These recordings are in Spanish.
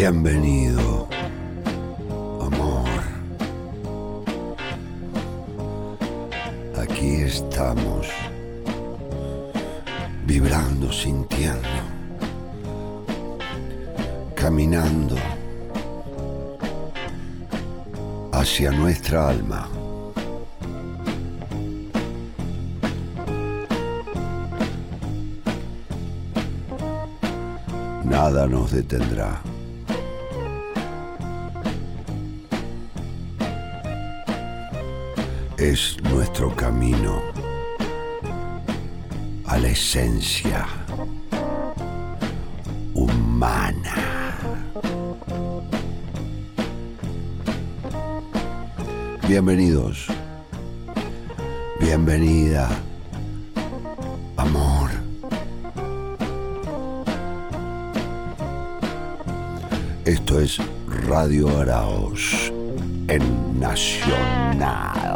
Bienvenido, amor. Aquí estamos, vibrando, sintiendo, caminando hacia nuestra alma. Nada nos detendrá. Es nuestro camino a la esencia humana. Bienvenidos, bienvenida, amor. Esto es Radio Araos en Nacional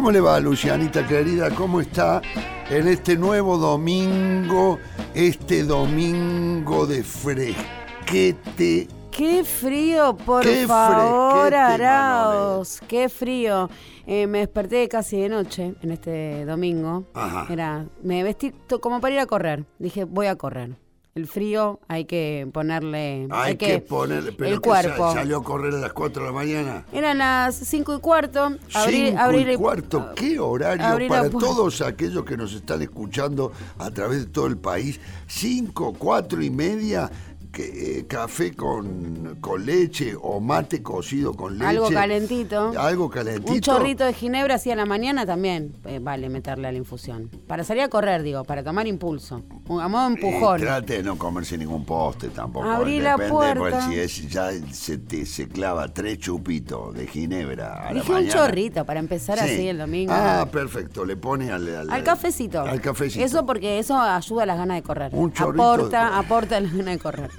cómo le va, Lucianita querida? ¿Cómo está en este nuevo domingo, este domingo de fresquete? Qué frío, por Qué favor, Araos. Qué frío. Eh, me desperté casi de noche en este domingo. Ajá. Era, me vestí como para ir a correr. Dije, voy a correr. El frío hay que ponerle. Hay que, poner, pero el que cuerpo. salió a correr a las 4 de la mañana. Eran las cinco y cuarto. Abrí, Cinco abrí y cuarto, qué horario para todos aquellos que nos están escuchando a través de todo el país. Cinco, cuatro y media, que, eh, café con, con leche o mate cocido con leche. Algo calentito. Algo calentito. Un chorrito de ginebra así a la mañana también eh, vale meterle a la infusión. Para salir a correr, digo, para tomar impulso. Un- A modo Y empujón. trate de no comerse ningún poste tampoco. Abrí la Depende, puerta. pues, si es, ya se, te, se clava tres chupitos de ginebra a la Dije un chorrito para empezar Sí. así el domingo. Ah, perfecto. Le pone al, al, Al cafecito. Al cafecito. Eso porque eso ayuda a las ganas de correr. Un chorrito aporta, de- aporta las ganas de correr.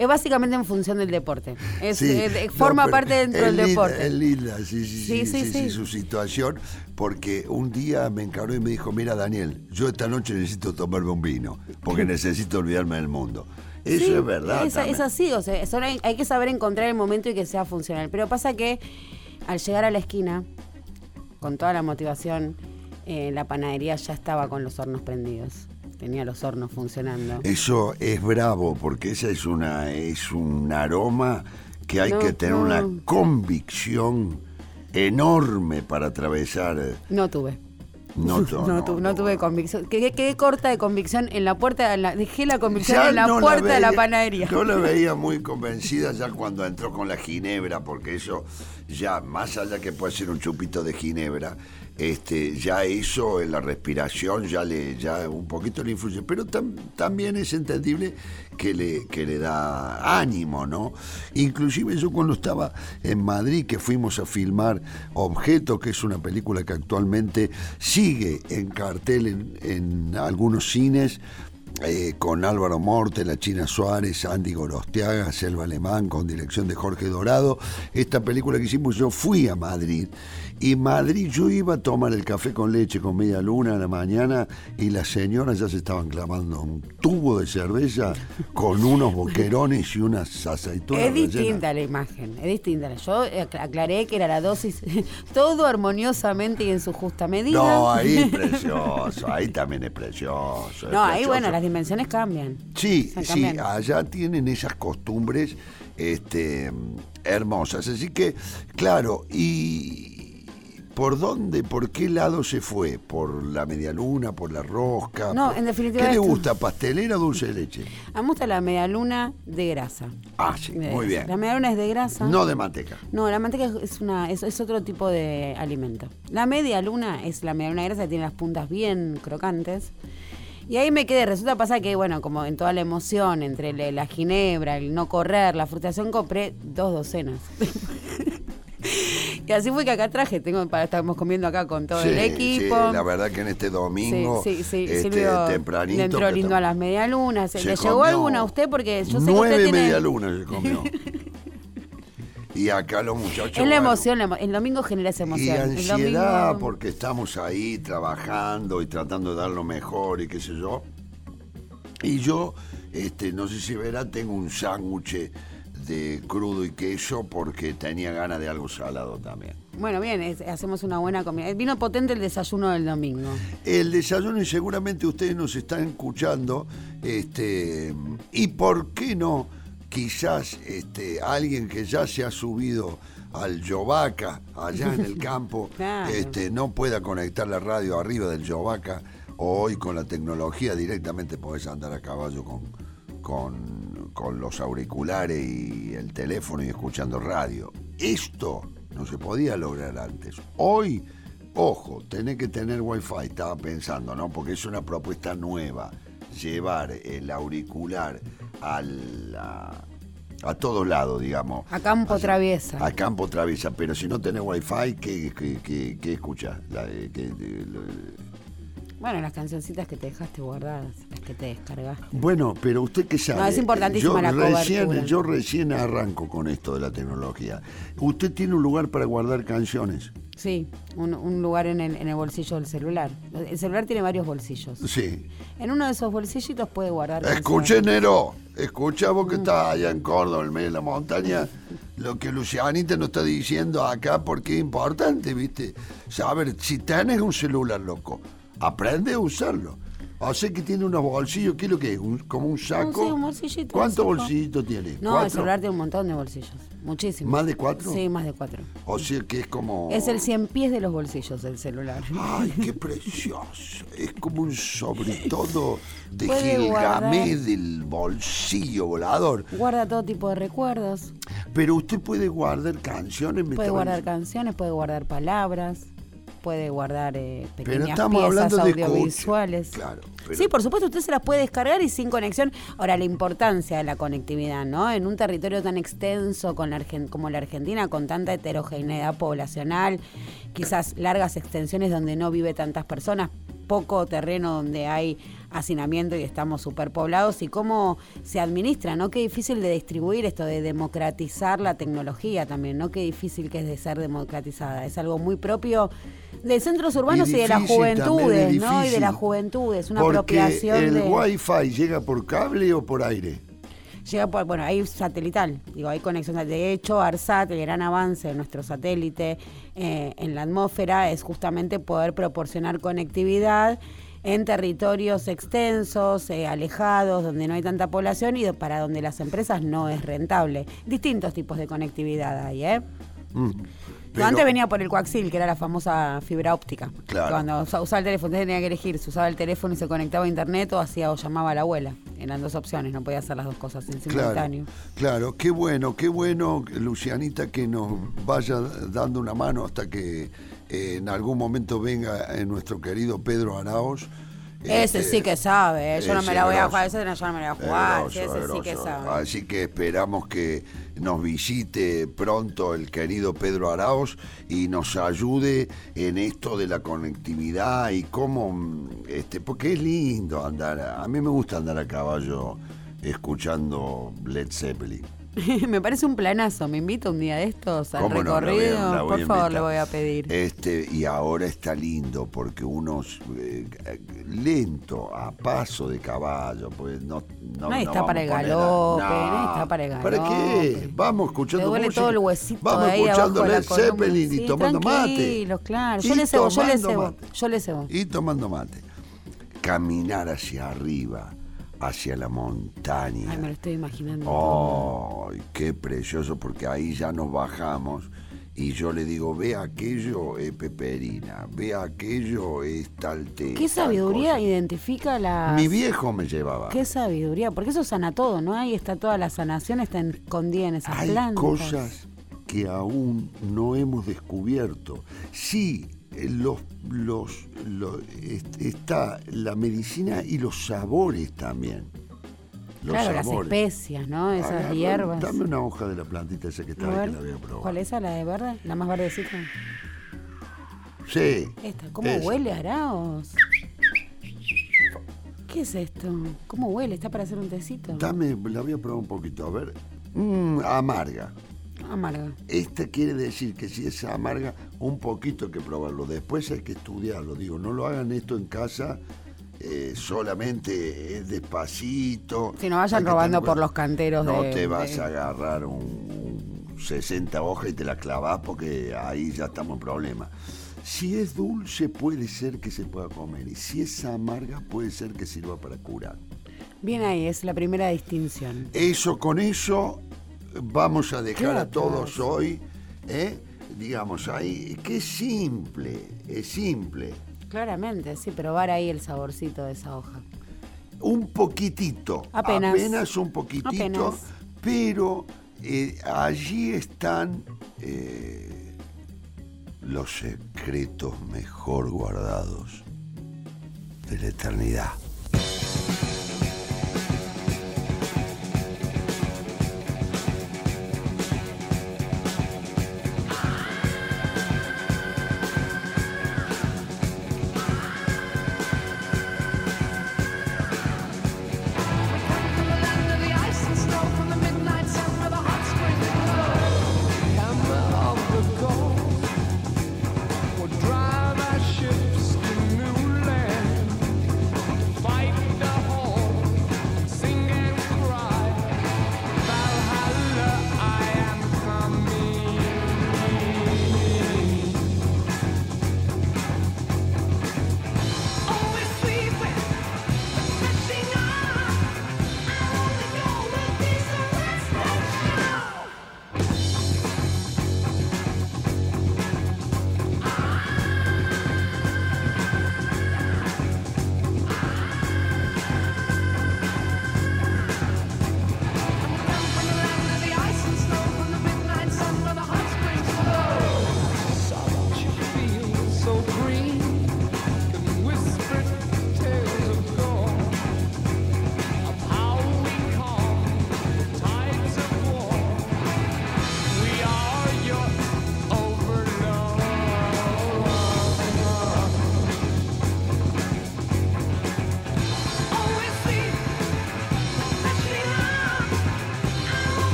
Es básicamente en función del deporte. Es, Sí, eh, no, forma parte dentro del linda- deporte. Es linda, sí, sí, sí, Sí, sí, su situación, porque un día me encaró y me dijo, mira Daniel, yo esta noche necesito tomarme un vino, porque necesito olvidarme del mundo. Eso Sí, es verdad. Es, así, o sea, hay, hay que saber encontrar el momento y que sea funcional. Pero pasa que al llegar a la esquina, con toda la motivación, eh, la panadería ya estaba con los hornos prendidos. Tenía los hornos funcionando. Eso es bravo, porque esa es una es un aroma que hay No, que tener no. una convicción enorme para atravesar. No tuve. No, No, tu- no tuve convicción. Quedé, quedé corta de convicción en la puerta. en la- dejé la convicción Ya en la puerta de la panadería. No la veía muy convencida ya cuando entró con la ginebra, porque eso ya, más allá que puede ser un chupito de ginebra, este, ya eso en la respiración ya le, ya un poquito le influye. Pero tam- también es entendible que le, que le da ánimo, ¿no? Inclusive yo cuando estaba en Madrid, que fuimos a filmar Objeto, que es una película que actualmente sigue en cartel en, en algunos cines, eh, con Álvaro Morte, La China Suárez, Andy Gorostiaga, Selva Alemán, con dirección de Jorge Dorado. Esta película que hicimos, yo fui a Madrid. Y Madrid, yo iba a tomar el café con leche con media luna a la mañana y las señoras ya se estaban clavando un tubo de cerveza con unos boquerones y unas aceitunas. Es rellenas. distinta la imagen, es distinta. Yo ac- aclaré que era la dosis, todo armoniosamente y en su justa medida. No, ahí es precioso, ahí también es precioso. es No, ahí bueno, las dimensiones cambian. Sí, sí, allá tienen esas costumbres este, hermosas. Así que, claro, y ¿por dónde, por qué lado se fue? ¿Por la medialuna, por la rosca? No, por- en definitiva ¿Qué le gusta, pastelera o dulce de leche? A mí me gusta la medialuna de grasa. Ah, sí, De muy grasa. bien. La medialuna es de grasa. No de manteca. No, la manteca es, una, es, es otro tipo de alimento. La media luna es la media luna de grasa que tiene las puntas bien crocantes. Y ahí me quedé. Resulta pasa que, bueno, como en toda la emoción, entre la ginebra, el no correr, la frustración, compré dos docenas. y así fue que acá traje. Tengo para estamos comiendo acá con todo el equipo. sí, la verdad que en este domingo, Sí, sí, sí. este, tempranito. le entró que lindo a las medialunas. ¿Le llegó alguna a usted? Porque yo sé que Nueve usted tiene... medialunas se comió. y acá los muchachos. Es la emoción, el domingo genera esa Y emoción. El ansiedad domingo- porque estamos ahí trabajando y tratando de dar lo mejor y qué sé yo. Y yo, este, no sé si verá, tengo un sándwich de crudo y queso porque tenía ganas de algo salado también. Bueno, bien, es- hacemos una buena comida. Vino potente el desayuno del domingo. El desayuno y seguramente ustedes nos están escuchando, este, y por qué no, quizás este, alguien que ya se ha subido al Yovaca, allá en el campo, Claro. este, no pueda conectar la radio arriba del Yovaca, o hoy con la tecnología directamente podés andar a caballo con, con, con los auriculares y el teléfono y escuchando radio. Esto no se podía lograr antes. Hoy Ojo, tenés que tener wifi, estaba pensando, ¿no? Porque es una propuesta nueva. Llevar el auricular a, la- a todos lados, digamos. A campo traviesa. A campo traviesa, pero si no tenés wifi, ¿qué, qué, qué, qué escuchás? La de- lo- Bueno, las cancioncitas que te dejaste guardadas, las que te descargaste. Bueno, pero usted qué sabe. No, es importantísima yo la recién, cobertura. Yo recién arranco con esto de la tecnología. ¿Usted tiene un lugar para guardar canciones? Sí, un, un lugar en el, en el bolsillo del celular. El celular tiene varios bolsillos. Sí. En uno de esos bolsillitos puede guardar. Escuche. Nero. Escucha vos que Mm. estás allá en Córdoba, en medio de la montaña, lo que Lucianita nos está diciendo acá, porque es importante, ¿viste? Saber, si tenés un celular, loco, aprende a usarlo. O sea que tiene unos bolsillos, ¿qué es lo que es? Un- ¿Como un saco? un bolsillito, ¿Cuántos bolsillitos tiene? No, ¿Cuatro? el celular tiene un montón de bolsillos. Muchísimos. ¿Más de cuatro? Sí, más de cuatro. O sea que es como... Es el cien pies de los bolsillos el celular. Ay, qué precioso. Es como un sobre todo de Gilgamé del bolsillo volador. Guarda todo tipo de recuerdos. Pero usted puede guardar canciones. Puede guardar canciones, puede guardar palabras, puede guardar eh, Pero pequeñas estamos piezas hablando de escucha. audiovisuales. Claro. pero- Sí, por supuesto, usted se las puede descargar y sin conexión. Ahora, la importancia de la conectividad, ¿no? En un territorio tan extenso con la Argen- como la Argentina, con tanta heterogeneidad poblacional, quizás largas extensiones donde no vive tantas personas, poco terreno donde hay hacinamiento y estamos superpoblados y cómo se administra, ¿no? Qué difícil de distribuir esto, de democratizar la tecnología también, ¿no? Qué difícil que es de ser democratizada. Es algo muy propio de centros urbanos y, de las juventudes, es ¿no? Y de las juventudes, una Porque apropiación el de... Wi-Fi llega por cable o por aire. Llega por, bueno, hay satelital, digo, hay conexión. De hecho, ARSAT, el gran avance de nuestro satélite eh, en la atmósfera es justamente poder proporcionar conectividad en territorios extensos, eh, alejados, donde no hay tanta población y para donde las empresas no es rentable. Distintos tipos de conectividad hay, ¿eh? Mm. Pero- antes venía por el coaxil, que era la famosa fibra óptica. Claro. Cuando usa- usaba el teléfono, usted tenía que elegir si usaba el teléfono y se conectaba a internet o hacía o llamaba a la abuela. Eran dos opciones, no podía hacer las dos cosas en Claro, simultáneo. claro, qué bueno, qué bueno, Lucianita, que nos vaya dando una mano hasta que eh, en algún momento venga eh, nuestro querido Pedro Araos. Ese Este, sí que sabe, ¿eh? yo no me la voy a jugar, ese no, yo no me la voy a jugar, grosso, ese es sí que sabe. Así que esperamos que nos visite pronto el querido Pedro Araos y nos ayude en esto de la conectividad y cómo, mm, este, porque es lindo andar, a mí me gusta andar a caballo escuchando Led Zeppelin. me parece un planazo, me invito un día de estos al recorrido, por favor le voy a pedir. Este, y ahora está lindo porque uno eh, lento, a paso de caballo, pues no, no, está para el galope, no. está para el ¿Para qué? Vamos escuchando Te duele música, todo el huesito Vamos ahí escuchando Led. Zeppelin y Sí, tomando mate. claro. Yo le cebo, yo le cebo, yo le cebo. Y tomando mate. Caminar hacia arriba, hacia la montaña. Ay, me lo estoy imaginando. ¡Ay, qué precioso! Porque ahí ya nos bajamos y yo le digo, ve aquello es peperina, ve aquello es tal té. ¿Qué sabiduría cosa". identifica la... Mi viejo me llevaba. Qué sabiduría, porque eso sana todo, ¿no? Ahí está toda la sanación, está escondida en esas Hay plantas. cosas que aún no hemos descubierto. Sí, eh, los, los, los- est- está la medicina y los sabores también. Los claro, las especias, ¿no? Esas Agarra- hierbas. Dame una hoja de la plantita esa que está ahí que la voy a probar. ¿Cuál es esa? ¿La de verde? ¿La más verdecita? Sí. Esta. ¿Cómo esa. huele, Araos? ¿Qué es esto? ¿Cómo huele? ¿Está para hacer un tecito? Dame, la voy a probar un poquito, a ver. Mm, amarga. Amarga. Esta quiere decir que si es amarga, un poquito hay que probarlo. Después hay que estudiarlo. Digo, no lo hagan esto en casa eh, solamente eh, despacito. Si no vayan robando por los canteros No de- te vas de- a agarrar un, un 60 hojas y te la clavas porque ahí ya estamos en problema. Si es dulce puede ser que se pueda comer y si es amarga puede ser que sirva para curar. Bien ahí, es la primera distinción. Eso con eso vamos a dejar a todos hoy, ¿eh? Digamos ahí, que es simple, es simple. Claramente, sí, probar ahí el saborcito de esa hoja. Un poquitito, Apenas. un poquitito, Apenas. pero eh, allí están eh, los secretos mejor guardados de la eternidad.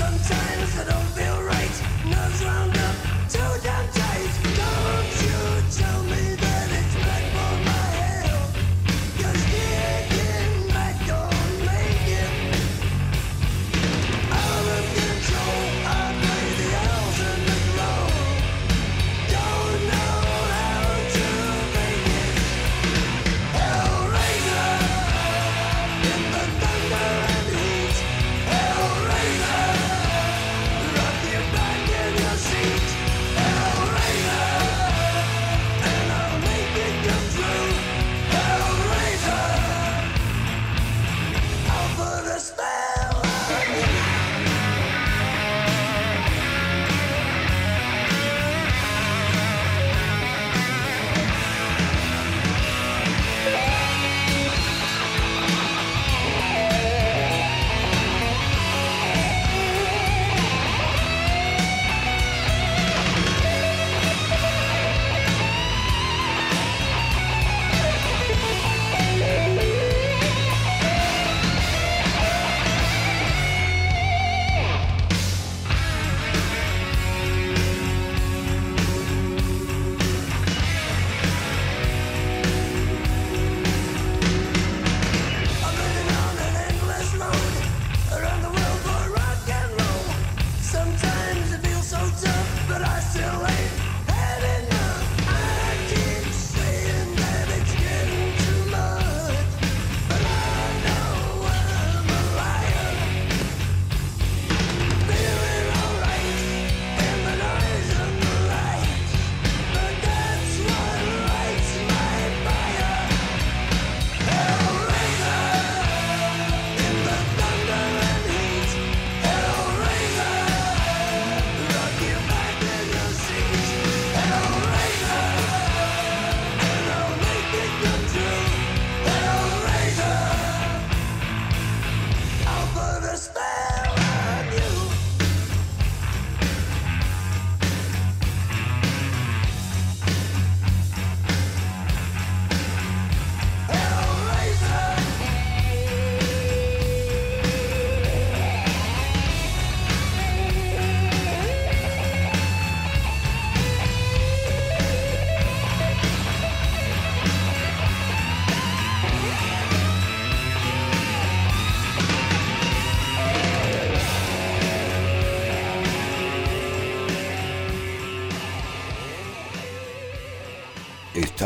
Sometimes I don't feel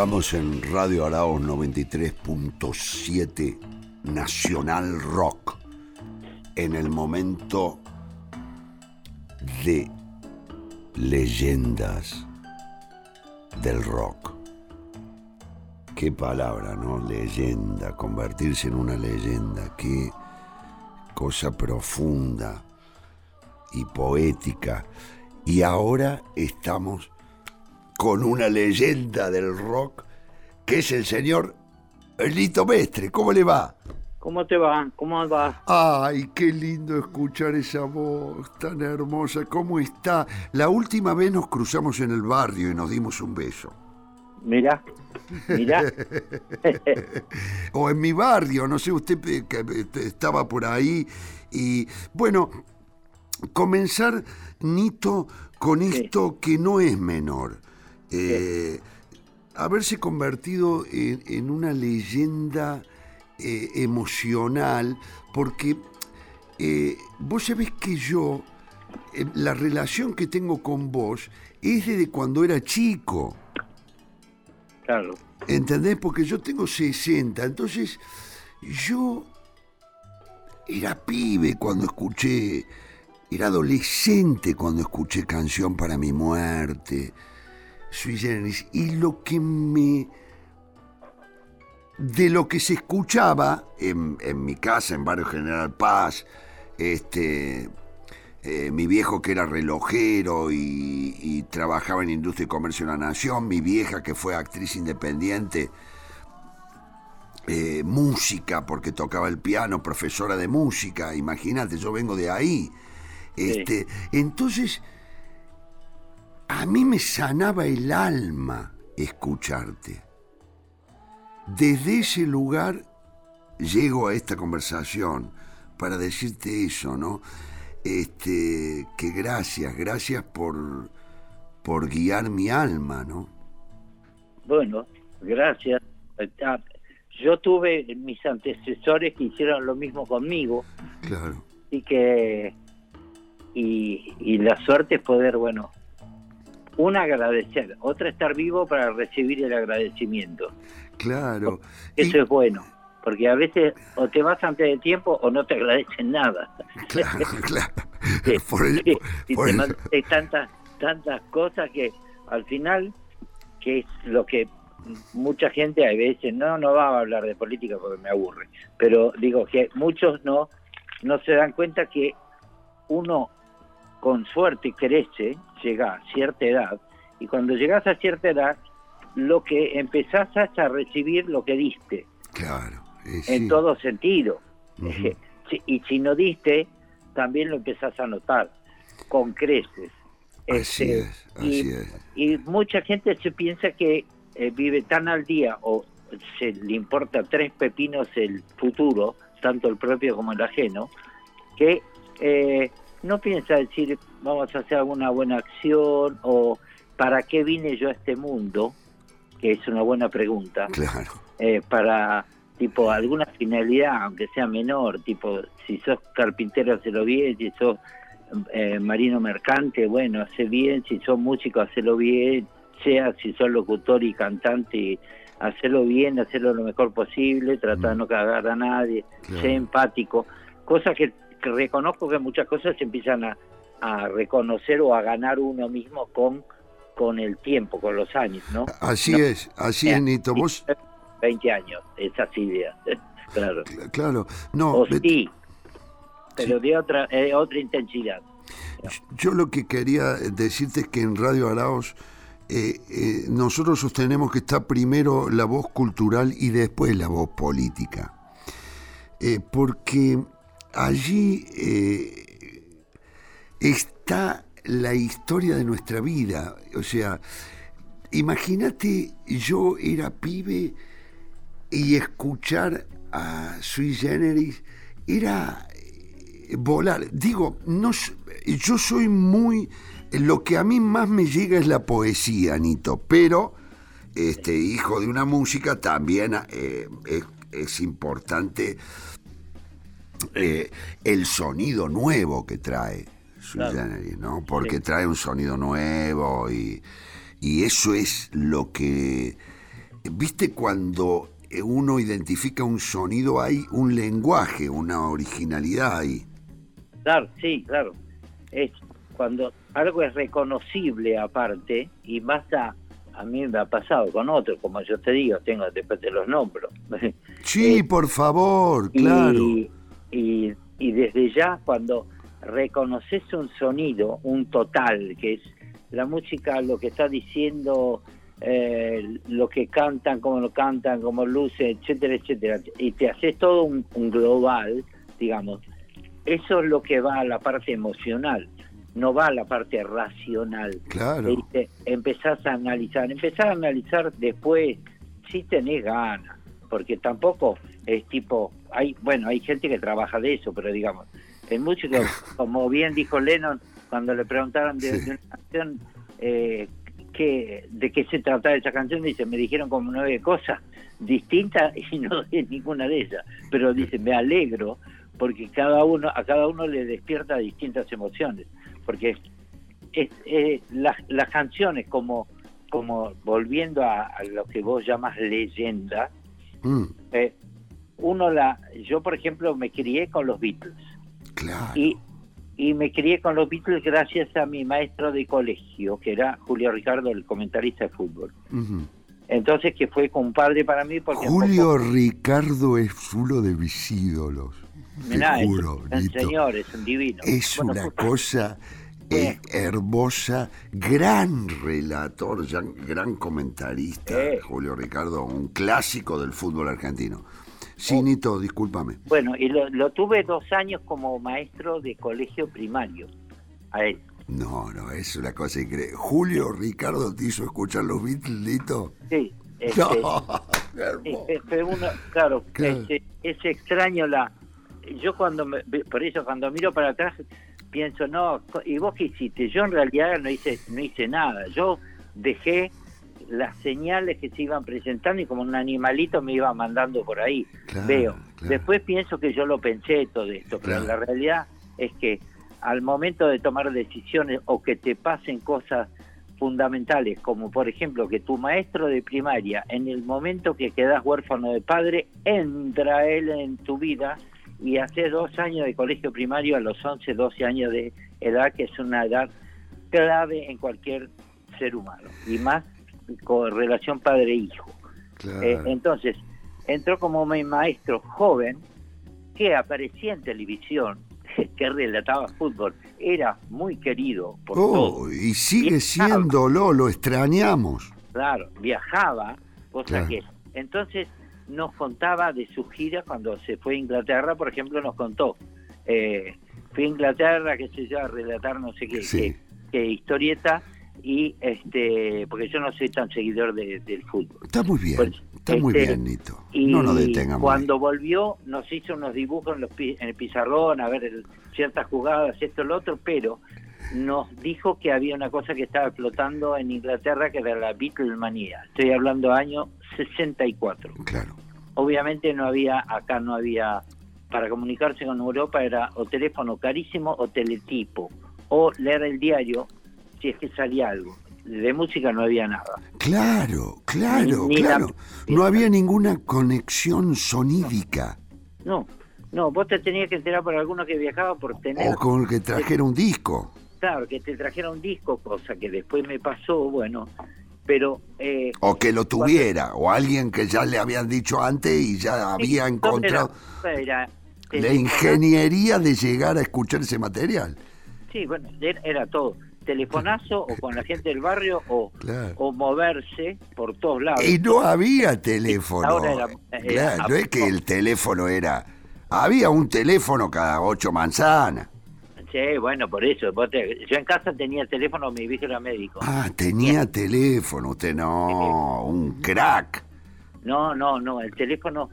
Estamos en Radio Araos 93.7 Nacional Rock en el momento de leyendas del rock. Qué palabra, ¿no? Leyenda, convertirse en una leyenda, qué cosa profunda y poética. Y ahora estamos con una leyenda del rock, que es el señor Lito Mestre. ¿Cómo le va? ¿Cómo te va? ¿Cómo va? Ay, qué lindo escuchar esa voz tan hermosa. ¿Cómo está? La última vez nos cruzamos en el barrio y nos dimos un beso. Mira, mira. o en mi barrio, no sé, usted que estaba por ahí. Y bueno, comenzar, Nito, con esto que no es menor. Eh, haberse convertido en, una leyenda eh, emocional, porque eh, vos sabés que yo, la relación que tengo con vos es desde cuando era chico. Claro. ¿Entendés? Porque yo tengo 60, entonces yo era pibe cuando escuché, era adolescente cuando escuché Canción para mi muerte y lo que me... De lo que se escuchaba en, mi casa, en Barrio General Paz, este, eh, mi viejo que era relojero y, trabajaba en Industria y Comercio de la Nación, mi vieja que fue actriz independiente, eh, música porque tocaba el piano, profesora de música, imagínate, yo vengo de ahí. Este, Entonces, a mí me sanaba el alma escucharte. Desde ese lugar llego a esta conversación para decirte eso, ¿no? Este, que gracias, gracias por, por guiar mi alma, ¿no? Bueno, gracias. Yo tuve mis antecesores que hicieron lo mismo conmigo. Claro. Y que y, y la suerte es poder, bueno, una agradecer, otra estar vivo para recibir el agradecimiento. Claro. Eso es bueno, porque a veces o te vas antes de tiempo o no te agradecen nada. Claro, claro. y te tantas, tantas cosas que al final, que es lo que mucha gente a veces, no, no va a hablar de política porque me aburre, pero digo que muchos no, no se dan cuenta que uno con suerte crece, llega a cierta edad, y cuando llegas a cierta edad, lo que empezás es a recibir lo que diste. Claro. En todo sentido. y si no diste, también lo empezás a notar, con creces. Así este, es, así y, es. Y mucha gente se piensa que eh, vive tan al día o se le importa tres pepinos el futuro, tanto el propio como el ajeno, que eh, no piensa decir vamos a hacer alguna buena acción o para qué vine yo a este mundo, que es una buena pregunta. Claro. Eh, para tipo alguna finalidad, aunque sea menor, tipo si sos carpintero hacelo bien, si sos eh, marino mercante, bueno, hace bien, si sos músico hacelo bien, sea si sos locutor y cantante, hacerlo bien, hacerlo lo mejor posible, tratar de mm. no cagar a nadie, ser empático, cosa que reconozco que muchas cosas se empiezan a, reconocer o a ganar uno mismo con, con el tiempo, con los años, ¿no? Así es, así es, Nito. Vos... 20 años, esas ideas, claro. Claro, no. O sí, pero de otra, eh, otra intensidad. Yo lo que quería decirte es que en Radio Araos eh, eh, nosotros sostenemos que está primero la voz cultural y después la voz política. porque allí eh, está la historia de nuestra vida. O sea, imagínate yo era pibe y escuchar a Sui Generis era eh, volar. Digo, no, yo soy muy... Lo que a mí más me llega es la poesía, Anito, pero este hijo de una música también eh, es importante eh, el sonido nuevo que trae su ¿no? Porque trae un sonido nuevo y, y, eso es lo que viste cuando eh, uno identifica un sonido, hay un lenguaje, una originalidad ahí. Claro, sí, claro. Es cuando algo es reconocible aparte y más a, a mí me ha pasado con otros, como yo te digo, tengo después te los nombro. Sí, Eh, por favor, claro. Y, y, y desde ya cuando reconoces un sonido, un total, que es la música, lo que está diciendo, eh, lo que cantan, cómo lo cantan, cómo luce, etcétera, etcétera, y te haces todo un, un global, digamos, eso es lo que va a la parte emocional, no va a la parte racional. Claro. ¿Viste? Empezás a analizar, empezás a analizar después si tenés ganas, porque tampoco es tipo, hay, bueno, hay gente que trabaja de eso, pero digamos, el músico, como bien dijo Lennon, cuando le preguntaron de, Sí. de una canción, eh, que, de qué se trataba esa canción, dice, me dijeron como nueve cosas distintas y no es ninguna de ellas, pero dice, me alegro porque cada uno, a cada uno le despierta distintas emociones, porque es, eh, las, las canciones como como volviendo a, a lo que vos llamas leyenda Mm, eh, uno la yo por ejemplo me crié con los Beatles claro. y y me crié con los Beatles gracias a mi maestro de colegio que era Julio Ricardo el comentarista de fútbol entonces que fue compadre para mí porque Julio Ricardo es uno de mis ídolos. Te mirá, es juro, un Nito. señor es un divino Es Bueno, una justo- cosa eh, hermosa, gran relator, gran comentarista, Eh. Julio Ricardo, un clásico del fútbol argentino. Oh. Sí, Nito, discúlpame. bueno y lo, lo tuve dos años como maestro de colegio primario a él No, no, es una cosa increíble. Julio Ricardo te hizo escuchar los Beatles, Nito. sí este, No, uno, claro, Claro. este, es extraño la. Yo cuando, me- por eso cuando miro para atrás pienso, no, ¿y vos qué hiciste? Yo en realidad no hice, no hice nada. Yo dejé las señales que se iban presentando y como un animalito me iba mandando por ahí. Claro, Veo. claro. Después pienso que yo lo pensé todo esto, pero Claro. la realidad es que al momento de tomar decisiones o que te pasen cosas fundamentales, como por ejemplo que tu maestro de primaria, en el momento que quedas huérfano de padre, entra él en tu vida y hace dos años de colegio primario a los 11, 12 años de edad, que es una edad clave en cualquier ser humano, y más con relación padre-hijo. Claro. Eh, entonces, entró como mi maestro joven que aparecía en televisión, que relataba fútbol. Era muy querido por Oh, todos. y sigue Bien, siéndolo, lo extrañamos. Claro, viajaba, cosa Claro. que. Entonces, nos contaba de sus giras cuando se fue a Inglaterra, por ejemplo, nos contó. Eh, fui a Inglaterra, que se yo, a relatar no sé qué, Sí. qué- qué historieta, y este porque yo no soy tan seguidor de- del fútbol. Está muy bien, Pues, está muy este, bien, Nito. Y no nos detengamos. cuando volvió nos hizo unos dibujos en, los en el pizarrón, a ver el- ciertas jugadas, esto, lo otro, pero nos dijo que había una cosa que estaba flotando en Inglaterra que era la Beatlemanía. Estoy hablando año 64. ahí. Claro. Obviamente no había, acá no había, para comunicarse con Europa era o teléfono carísimo o teletipo, o leer el diario si es que salía algo. De música no había nada. Claro, claro, Ni- ni la- claro. No había ninguna conexión sonídica. No, no, vos te tenías que enterar por alguno que viajaba por tener O con que trajera un disco. Claro, que te trajera un disco, cosa que después me pasó, bueno, pero... Eh, O que lo tuviera. O alguien que ya le habían dicho antes y ya había sí, encontrado Era, era- la ingeniería de llegar a escuchar ese material. Sí, bueno, era, era todo. Telefonazo o con la gente del barrio o, Claro. o moverse por todos lados. Y no había teléfono. Ahora era- era- Claro, no es que el teléfono era... Había un teléfono cada ocho manzanas. Sí, bueno, por eso. te- yo en casa tenía teléfono, mi viejo era médico. Ah, tenía teléfono, usted no, un crack. No, no, no, el teléfono,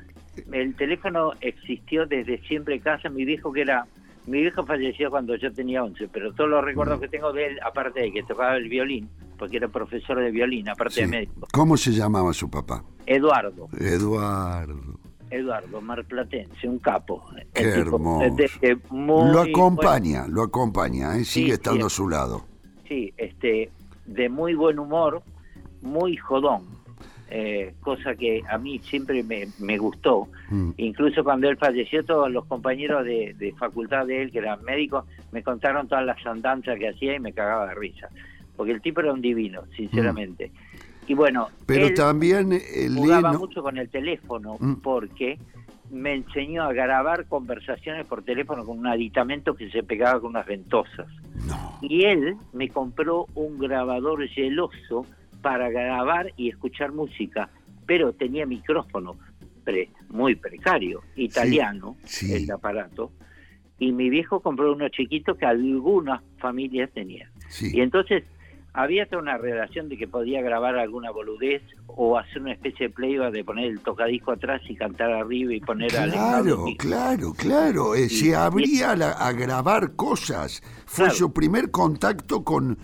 el teléfono existió desde siempre en casa. Mi viejo que era, mi viejo falleció cuando yo tenía 11, pero todos los recuerdos que tengo de él, aparte de que tocaba el violín, porque era profesor de violín, aparte Sí. de médico. ¿Cómo se llamaba su papá? Eduardo, Eduardo. Eduardo Marplatense, un capo. Qué tipo, hermoso. de- de muy lo acompaña, lo acompaña, ¿eh? sigue Sí, estando sí. a su lado. sí, este, de muy buen humor, muy jodón. Eh, cosa que a mí siempre me, me gustó. Mm. Incluso cuando él falleció, todos los compañeros de, de facultad de él, que eran médicos, me contaron todas las andanzas que hacía y me cagaba de risa. Porque el tipo era un divino, sinceramente. Y bueno, Pero él también el jugaba mucho con el teléfono Mm. porque me enseñó a grabar conversaciones por teléfono con un aditamento que se pegaba con unas ventosas. No. Y él me compró un grabador geloso para grabar y escuchar música, pero tenía micrófono pre- muy precario, italiano, sí. el aparato, y mi viejo compró uno chiquito que algunas familias tenían. Sí. Y entonces había toda una relación de que podía grabar alguna boludez o hacer una especie de playback de poner el tocadisco atrás y cantar arriba y poner al Claro, claro, claro. Eh, Y- se abría a, la- a grabar cosas. Fue Claro. su primer contacto con,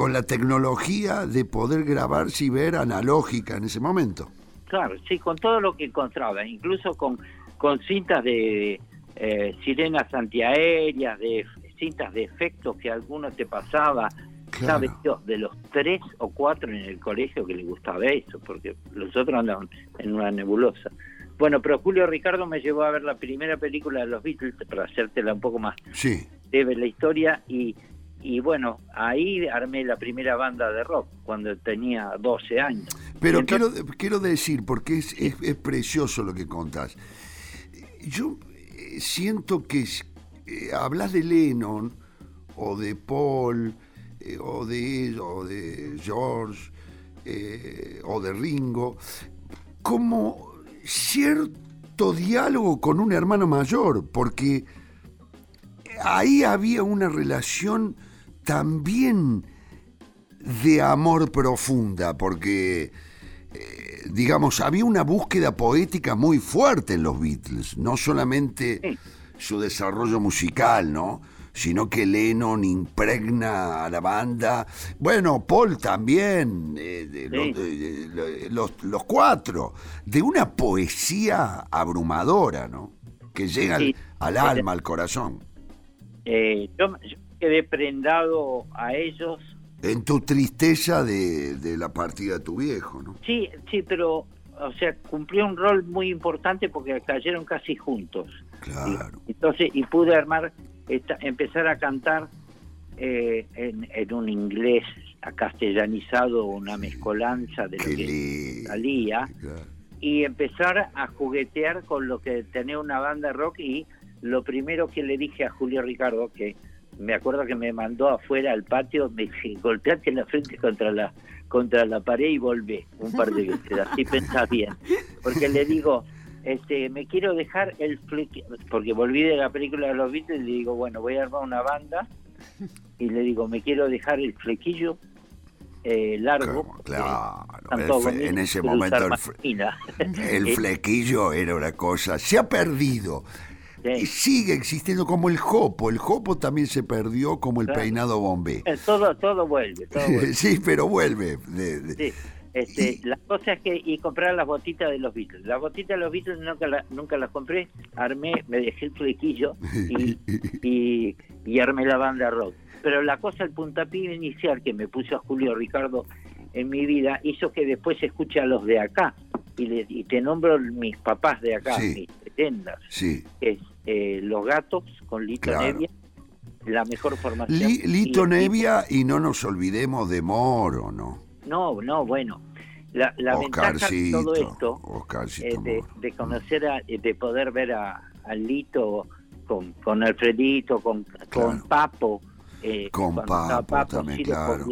con la tecnología de poder grabarse y ver analógica en ese momento. Claro, sí, con todo lo que encontraba, incluso con, con cintas de eh, sirenas antiaéreas, de cintas de efectos que alguno te pasaba. Claro. ¿Sabes? Yo, de los tres o cuatro en el colegio que le gustaba eso, porque los otros andaban en una nebulosa. Bueno, pero Julio Ricardo me llevó a ver la primera película de los Beatles, para hacértela un poco más Sí. breve la historia, y, y bueno, ahí armé la primera banda de rock, cuando tenía 12 años. Pero entonces- quiero, quiero decir, porque es, es- es precioso lo que contás. Yo eh, siento que eh, hablas de Lennon o de Paul eh, o de o de George eh, o de Ringo como cierto diálogo con un hermano mayor, porque ahí había una relación también de amor profunda, porque, eh, digamos, había una búsqueda poética muy fuerte en los Beatles, no solamente Sí. su desarrollo musical, ¿no? sino que Lennon impregna a la banda. Bueno, Paul también, eh, Sí. los, los- los cuatro, de una poesía abrumadora, ¿no? Que llega al- alma, al corazón. Eh, yo, yo quedé prendado a ellos. En tu tristeza de, de la partida de tu viejo, ¿no? Sí, sí, pero, o sea, cumplió un rol muy importante porque cayeron casi juntos. Claro. Y- entonces, y pude armar, esta- empezar a cantar eh, en, en un inglés castellanizado, una mezcolanza de lo Qué que salía. Claro. y empezar a juguetear con lo que tenía una banda rock y lo primero que le dije a Julio Ricardo que me acuerdo que me mandó afuera al patio me dije golpeate la frente contra la contra la pared y volvé un par de veces así pensás bien porque le digo este me quiero dejar el flequi- porque volví de la película de los Beatles y le digo bueno voy a armar una banda y le digo me quiero dejar el flequillo eh, largo Claro, claro. El en ese momento el flequillo era una cosa, se ha perdido. Sí. Y sigue existiendo como el jopo. El jopo también se perdió como el Claro. peinado bombé. Eh, Todo, todo vuelve, todo vuelve. Sí, pero vuelve. de- de- Sí. Este, Y- La cosa es que, y comprar las botitas de los Beatles. Las botitas de los Beatles nunca, la- nunca las compré, armé, me dejé el flequillo y, y, y armé la banda rock. Pero la cosa, el puntapié inicial que me puso a Julio Ricardo en mi vida, hizo que después escuche a los de acá. Y, le- y te nombro mis papás de acá, Sí. mis leyendas. Sí. Es eh, Los Gatos con Lito Claro. Nevia, la mejor formación. Li- Lito Y Nevia y no nos olvidemos de Moro, ¿no? No, no, bueno. La, la ventaja de todo esto, eh, de, de conocer, a, de poder ver a, a Lito con, con Alfredito, con, con. Papo. eh, Con estaba Papo también, claro.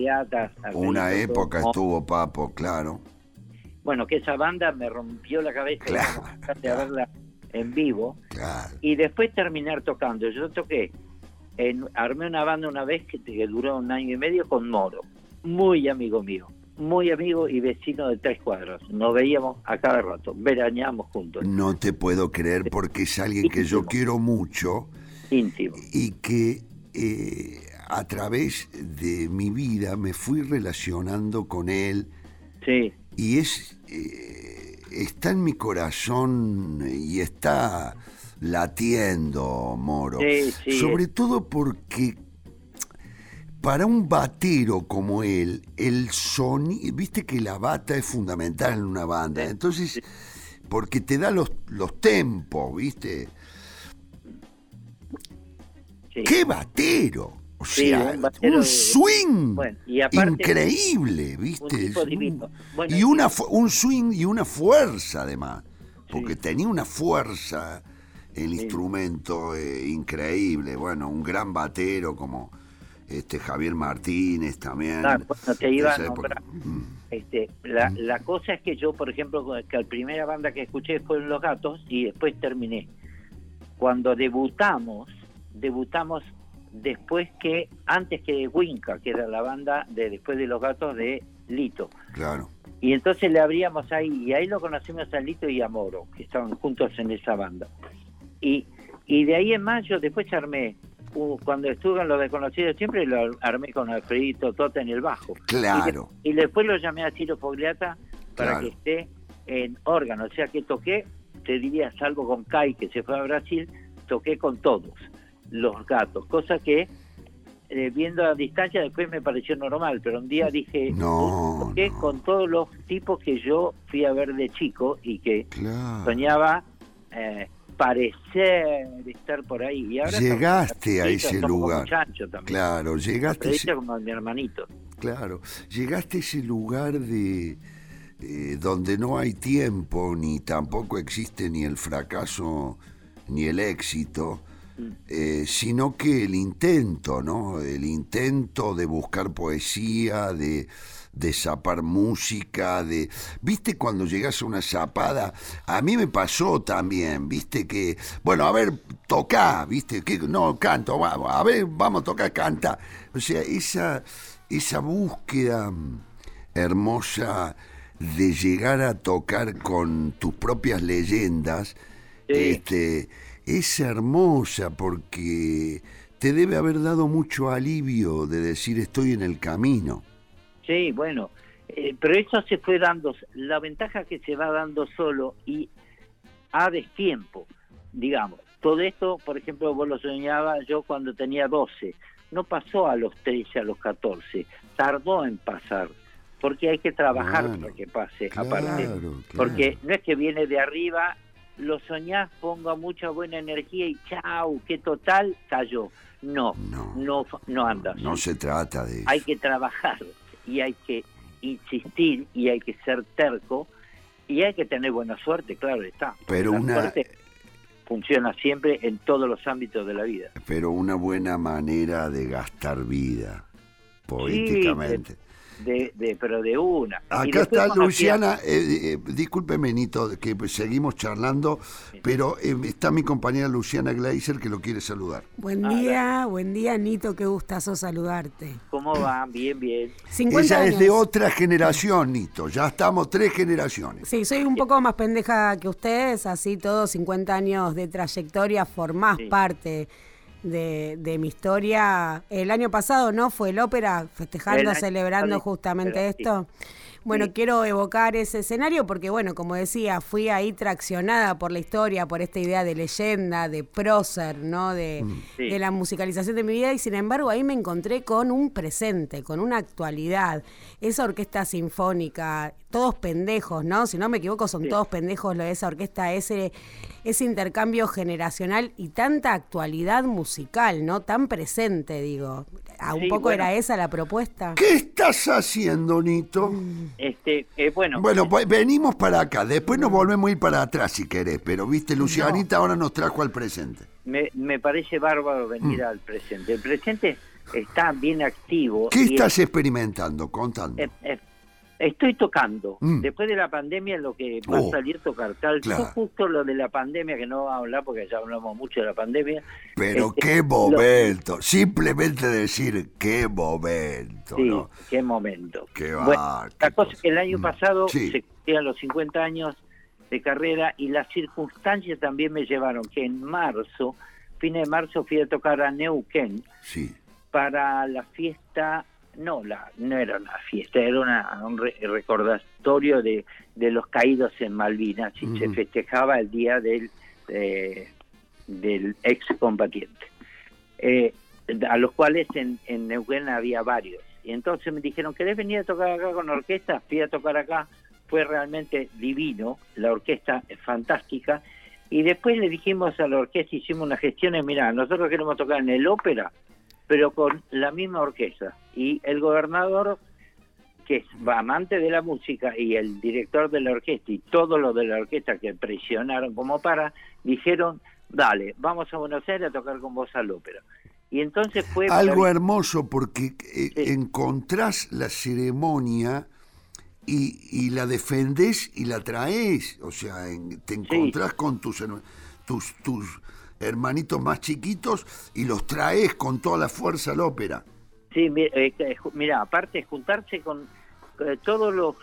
Una época estuvo Papo, claro. Bueno, que esa banda me rompió la cabeza Claro, claro. verla en vivo. Claro. Y después terminar tocando. Yo toqué, en, armé una banda una vez que, que duró un año y medio con Moro, muy amigo mío, muy amigo y vecino de tres cuadros. Nos veíamos a cada rato, veraneamos juntos, No te puedo creer porque es alguien que yo quiero mucho íntimo. y que eh, a través de mi vida me fui relacionando con él Sí, y es eh, está en mi corazón y está latiendo, Moro. Sí, sí. Sobre todo porque para un batero como él, el sonido, viste que la bata es fundamental en una banda, entonces, porque te da los, los tempos, viste. Sí. ¡Qué batero! O Sí, sea, un de- swing Bueno, y aparte- increíble, ¿viste? un-. Bueno, y una un swing y una fuerza además, porque Sí. tenía una fuerza el instrumento eh, increíble, bueno, un gran batero como este Javier Martínez también. Ah, bueno, te de iba a esa época. nombrar. Mm. Este, la, la cosa es que yo, por ejemplo, que la primera banda que escuché fueron Los Gatos y después terminé. Cuando debutamos, debutamos después que, antes que Winca, que era la banda de después de Los Gatos de Lito. Claro. Y entonces le abríamos ahí, y ahí lo conocimos a Lito y a Moro, que estaban juntos en esa banda. Y, y de ahí en mayo, después armé, cuando estuve en Los Desconocidos, siempre lo armé con Alfredito Tota en el bajo. Claro. Y, de- y después lo llamé a Ciro Fogliata para Claro. que esté en órgano. O sea que toqué, te diría, salvo con Kai, que se fue a Brasil, toqué con todos los gatos, cosa que eh, viendo a distancia después me pareció normal, pero un día dije, No, no. con todos los tipos que yo fui a ver de chico y que Claro. soñaba eh, parecer estar por ahí. Y ahora Llegaste a ese lugar. también. Claro, llegaste a ese- como mi hermanito. Claro, llegaste a ese lugar de eh, donde no hay tiempo, ni tampoco existe ni el fracaso ni el éxito, eh, sino que el intento, ¿no? El intento de buscar poesía, de, de zapar música, de... ¿Viste cuando llegas a una zapada? A mí me pasó también, ¿viste? Que, bueno, a ver, toca, ¿viste? Que, no, canto, vamos, a ver, vamos a tocar, canta. O sea, esa, esa búsqueda mm, hermosa de llegar a tocar con tus propias leyendas, Sí. este, es hermosa porque te debe haber dado mucho alivio de decir estoy en el camino. Sí, bueno, eh, pero eso se fue dando, la ventaja que se va dando solo y a destiempo, digamos. Todo esto, por ejemplo, vos lo soñabas yo cuando tenía 12, no pasó a los 13, a los 14, tardó en pasar, porque hay que trabajar Claro, para que pase, claro, aparte. claro. Porque no es que viene de arriba, lo soñás, ponga mucha buena energía y chau, que total cayó. No, No. no, no, anda. No se trata de eso. hay que trabajar y hay que insistir y hay que ser terco y hay que tener buena suerte, claro está. Pero la una- suerte funciona siempre en todos los ámbitos de la vida. Pero una buena manera de gastar vida, poéticamente. De, de, pero de una. Acá está Luciana, eh, eh, discúlpeme Nito, que seguimos charlando, pero eh, está mi compañera Luciana Gleiser que lo quiere saludar. Buen Ah, día, buen día, Nito, qué gustazo saludarte. ¿Cómo va? Bien, bien. 50 Ella años. es de otra generación, Nito, ya estamos tres generaciones. Sí, soy un poco más pendeja que ustedes, así todos 50 años de trayectoria, formás Sí. parte de, de mi historia. El año pasado, ¿no? Fue el ópera festejando, El año celebrando justamente sí. Bueno, Sí. quiero evocar ese escenario porque, bueno, como decía, fui ahí traccionada por la historia, por esta idea de leyenda, de prócer, ¿no? De, Sí. de la musicalización de mi vida y sin embargo ahí me encontré con un presente, con una actualidad. Esa orquesta sinfónica, todos pendejos, ¿no? Si no me equivoco, son Sí. todos pendejos lo de esa orquesta, ese, ese intercambio generacional y tanta actualidad musical, ¿no? Tan presente, digo. ¿A un Sí, poco bueno. era esa la propuesta? ¿Qué estás haciendo, Nito? Este, eh, bueno, Bueno, pues venimos para acá, después nos volvemos a ir para atrás si querés, pero viste, Lucianita ahora nos trajo al presente. me, me parece bárbaro venir al presente. El presente está bien activo. Mm. ¿Qué estás experimentando? Contando. Eh, eh, estoy tocando. Mm. Después de la pandemia lo que va Oh, a salir tocar tal. claro. Justo lo de la pandemia, que no vamos a hablar porque ya hablamos mucho de la pandemia. Pero Este, qué lo- momento, simplemente decir qué momento, Sí, ¿no? qué momento. Qué Bueno, va, la cosa es cosa. que el año Mm, pasado sí. se cumplían los 50 años de carrera y las circunstancias también me llevaron que en marzo, fin de marzo, fui a tocar a Neuquén Sí, para la fiesta, no, la, no era una fiesta, era una, un re- recordatorio de, de los caídos en Malvinas y se festejaba el día del, eh, del excombatiente. Eh, a los cuales en, en Neuquén había varios. Y entonces me dijeron, ¿querés venir a tocar acá con la orquesta? Fui a tocar acá, fue realmente divino, la orquesta es fantástica. Y después le dijimos a la orquesta, hicimos unas gestiones, mira, nosotros queremos tocar en el ópera, pero con la misma orquesta. Y el gobernador, que es amante de la música, y el director de la orquesta, y todos los de la orquesta que presionaron como para, dijeron, dale, vamos a Buenos Aires a tocar con vos al ópera. Y entonces fue... Algo hermoso porque eh, encontrás la ceremonia y, y, la defendés y la traes. O sea, te encontrás con tus, tus, tus hermanitos más chiquitos y los traes con toda la fuerza al ópera. Sí, eh, mira, aparte juntarse con eh, todos los,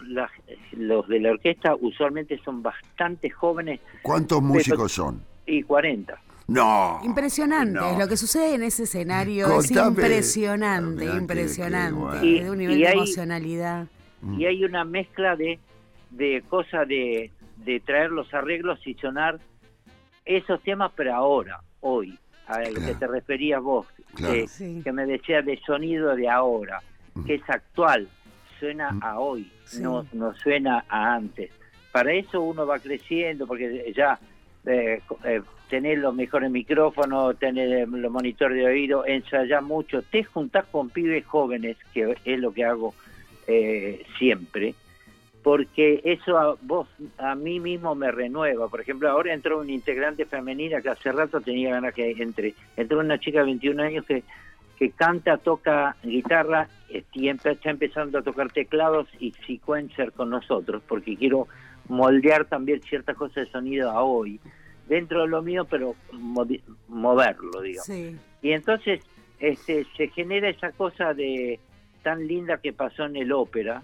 los de la orquesta usualmente son bastante jóvenes. ¿Cuántos músicos son? Y 40. No. Impresionante. Lo que sucede en ese escenario es impresionante, impresionante. de un nivel de emocionalidad. Y hay una mezcla de, de cosas de, de traer los arreglos y sonar esos temas, pero ahora, hoy, a lo que te referías vos, que me decía de sonido de ahora, que es actual, suena a hoy, no, no suena a antes. Para eso uno va creciendo, porque ya eh, eh, tener los mejores micrófonos, tener los monitores de oído, ensayar mucho, te juntás con pibes jóvenes, que es lo que hago eh, siempre, porque eso a vos, a mí mismo me renueva. Por ejemplo, ahora entró una integrante femenina que hace rato tenía ganas que entre. Entró una chica de 21 años que, que canta, toca guitarra y está empezando a tocar teclados y sequencer con nosotros, porque quiero moldear también ciertas cosas de sonido a hoy dentro de lo mío, pero moverlo, digamos. Y entonces este, se genera esa cosa de tan linda que pasó en el ópera,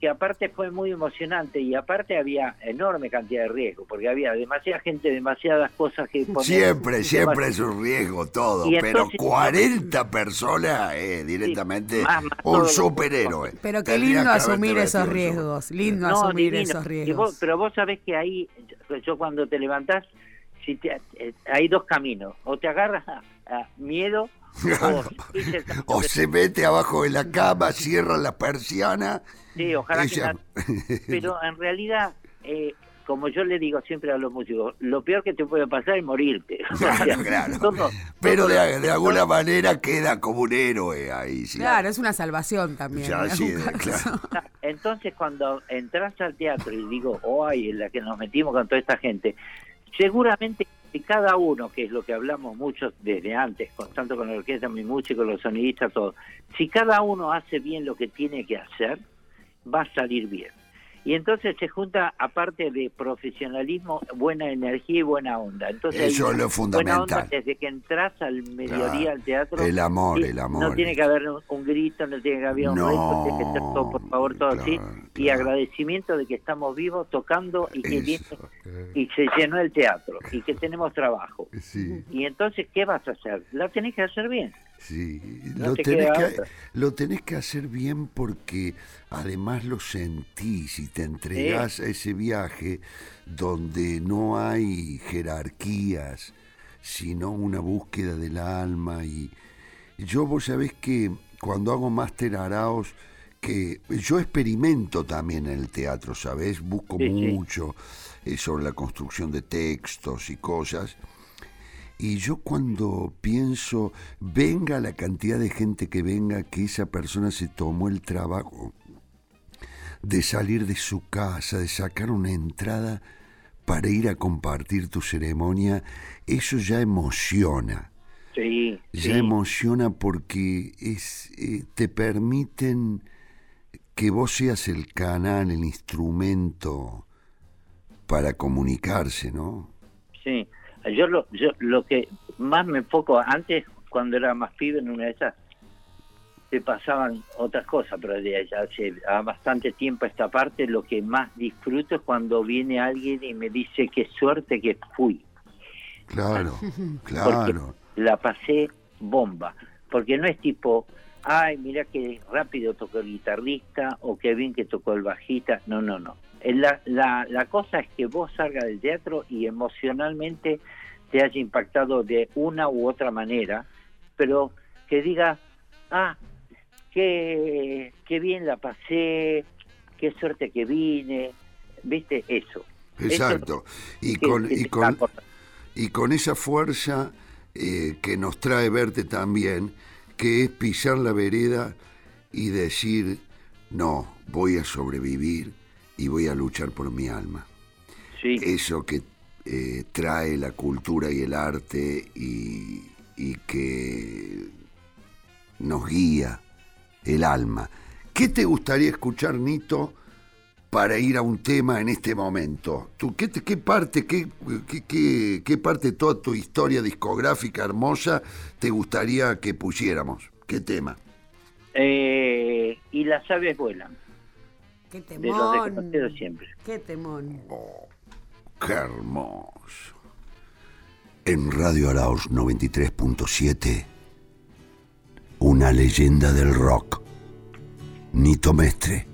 que aparte fue muy emocionante y aparte había enorme cantidad de riesgo, porque había demasiada gente, demasiadas cosas que poner. Siempre, siempre es un riesgo todo, pero 40 personas eh, directamente un superhéroe. Pero qué lindo asumir esos riesgos, lindo asumir esos riesgos. pero vos sabés que ahí, yo cuando te levantás, si eh, hay dos caminos, o te agarras a miedo o, se mete abajo de la cama, cierra la persiana. Sí, ojalá que Pero en realidad, eh, como yo le digo siempre a los músicos, lo peor que te puede pasar es morirte. Claro, Pero de, alguna manera queda como un héroe ahí. Claro, es una salvación también. Entonces, cuando entras al teatro y digo, oh, ay, en la que nos metimos con toda esta gente, seguramente si cada uno, que es lo que hablamos mucho desde antes, con, tanto con la orquesta, mi músico, los sonidistas, todo, si cada uno hace bien lo que tiene que hacer, va a salir bien. Y entonces se junta, aparte de profesionalismo, buena energía y buena onda. Entonces, Eso es lo fundamental. desde que entras al mediodía al teatro. El amor, el amor. No tiene que haber un, grito, no tiene que haber un no, tiene que ser todo, por favor, todo así. Y agradecimiento de que estamos vivos tocando y que viene, y se llenó el teatro y que tenemos trabajo. Y entonces, ¿qué vas a hacer? La tenés que hacer bien. Sí, lo, tenés que, lo tenés que hacer bien porque además lo sentís y te entregás a ese viaje donde no hay jerarquías, sino una búsqueda del alma. Y yo, vos sabés que cuando hago máster Araos, que yo experimento también en el teatro, ¿sabés? Busco mucho eh, sobre la construcción de textos y cosas y yo cuando pienso, venga la cantidad de gente que venga, que esa persona se tomó el trabajo de salir de su casa, de sacar una entrada para ir a compartir tu ceremonia, eso ya emociona. Sí, ya emociona porque es, eh, te permiten que vos seas el canal, el instrumento para comunicarse, ¿no? Sí. Yo lo, yo lo que más me enfoco, antes cuando era más pibe en una de esas, te pasaban otras cosas, pero de ya hace bastante tiempo esta parte, lo que más disfruto es cuando viene alguien y me dice qué suerte que fui. Claro, claro. la pasé bomba, porque no es tipo, ay, mira qué rápido tocó el guitarrista o qué bien que tocó el bajista, no, no, no. La, la, la cosa es que vos salgas del teatro y emocionalmente te haya impactado de una u otra manera, pero que diga, ah, qué, qué bien la pasé, qué suerte que vine, ¿viste? Eso. Exacto. y, con, y, con, y con esa fuerza eh, que nos trae verte también, que es pisar la vereda y decir, no, voy a sobrevivir y voy a luchar por mi alma. Sí. Eso que eh, trae la cultura y el arte y, y que nos guía el alma. ¿Qué te gustaría escuchar, Nito, para ir a un tema en este momento? ¿Tú, qué, qué parte, qué, qué, qué, parte de toda tu historia discográfica hermosa te gustaría que pusiéramos? ¿Qué tema? Eh, y las aves vuelan. Qué De los temón. desconocidos siempre. Qué temón. Oh, qué hermoso. En Radio Arauz 93.7, una leyenda del rock. Nito Mestre.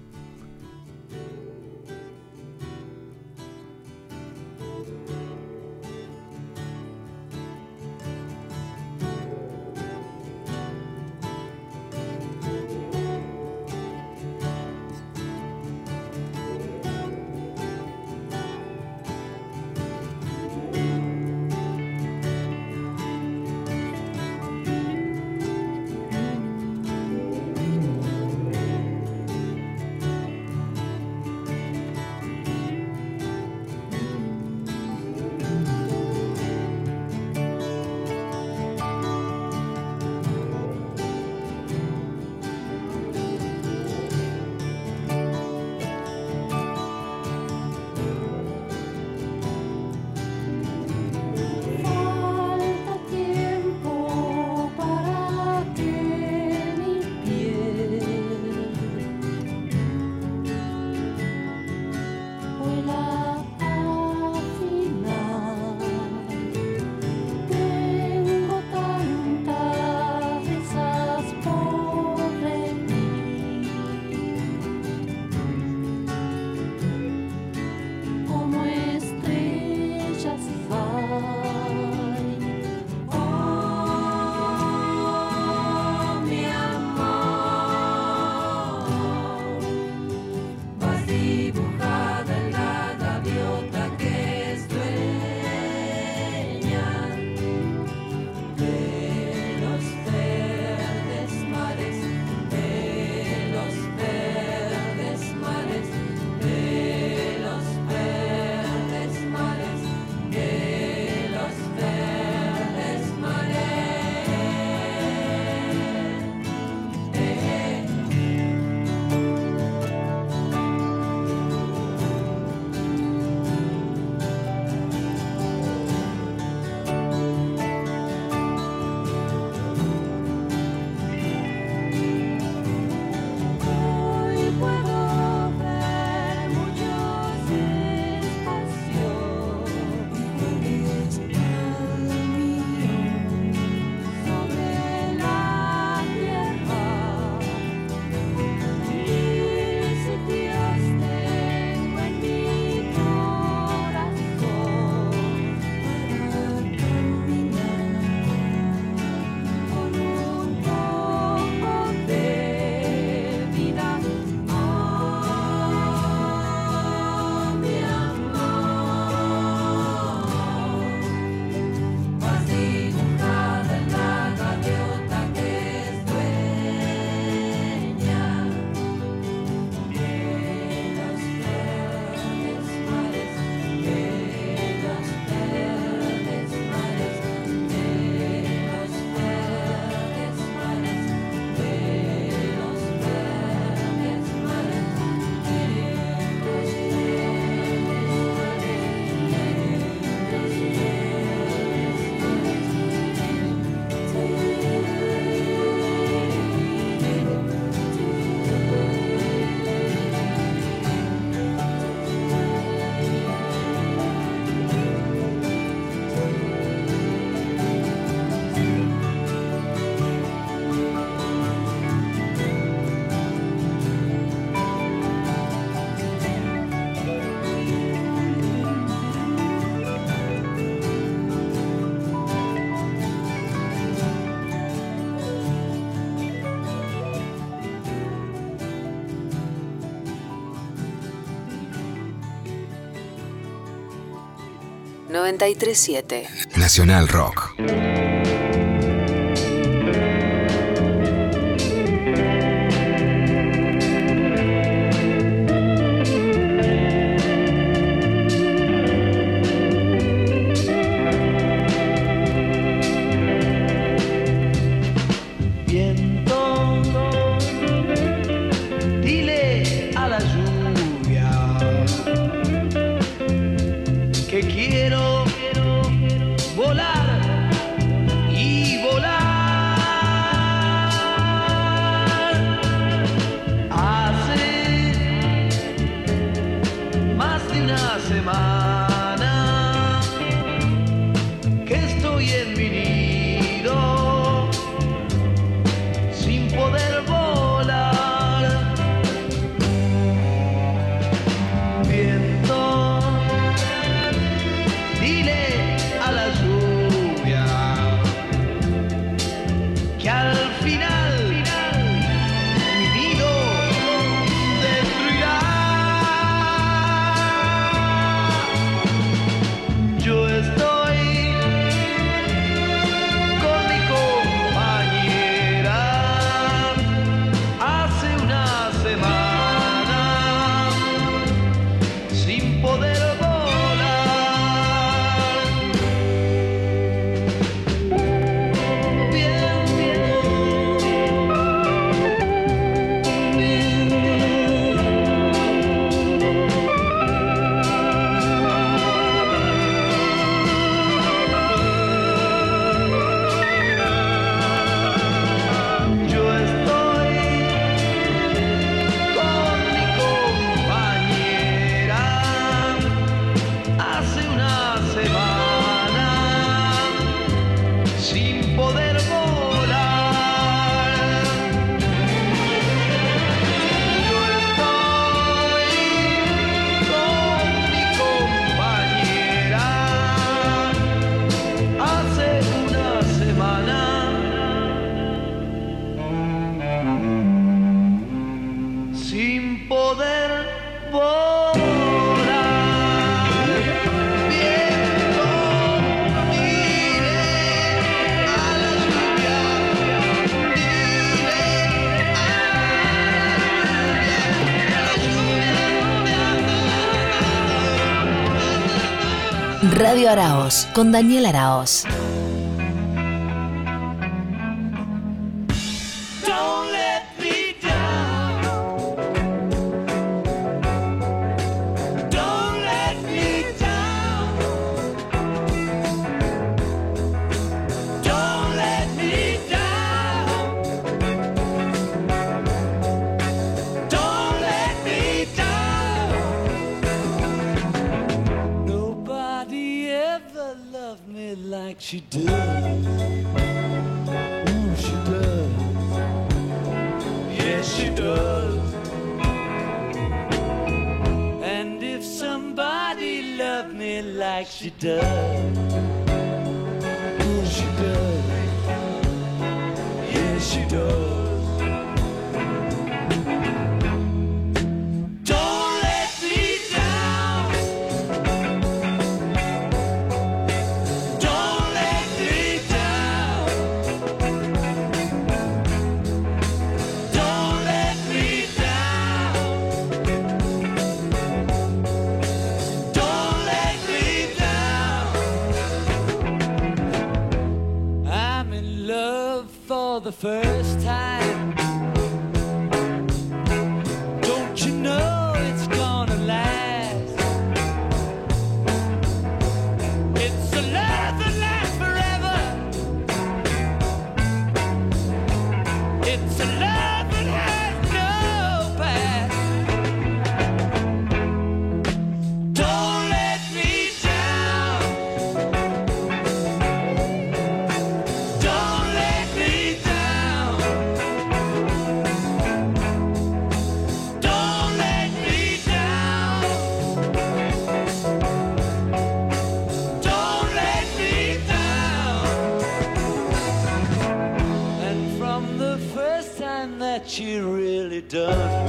937 Nacional Rock. Radio Araos con Daniel Araos. done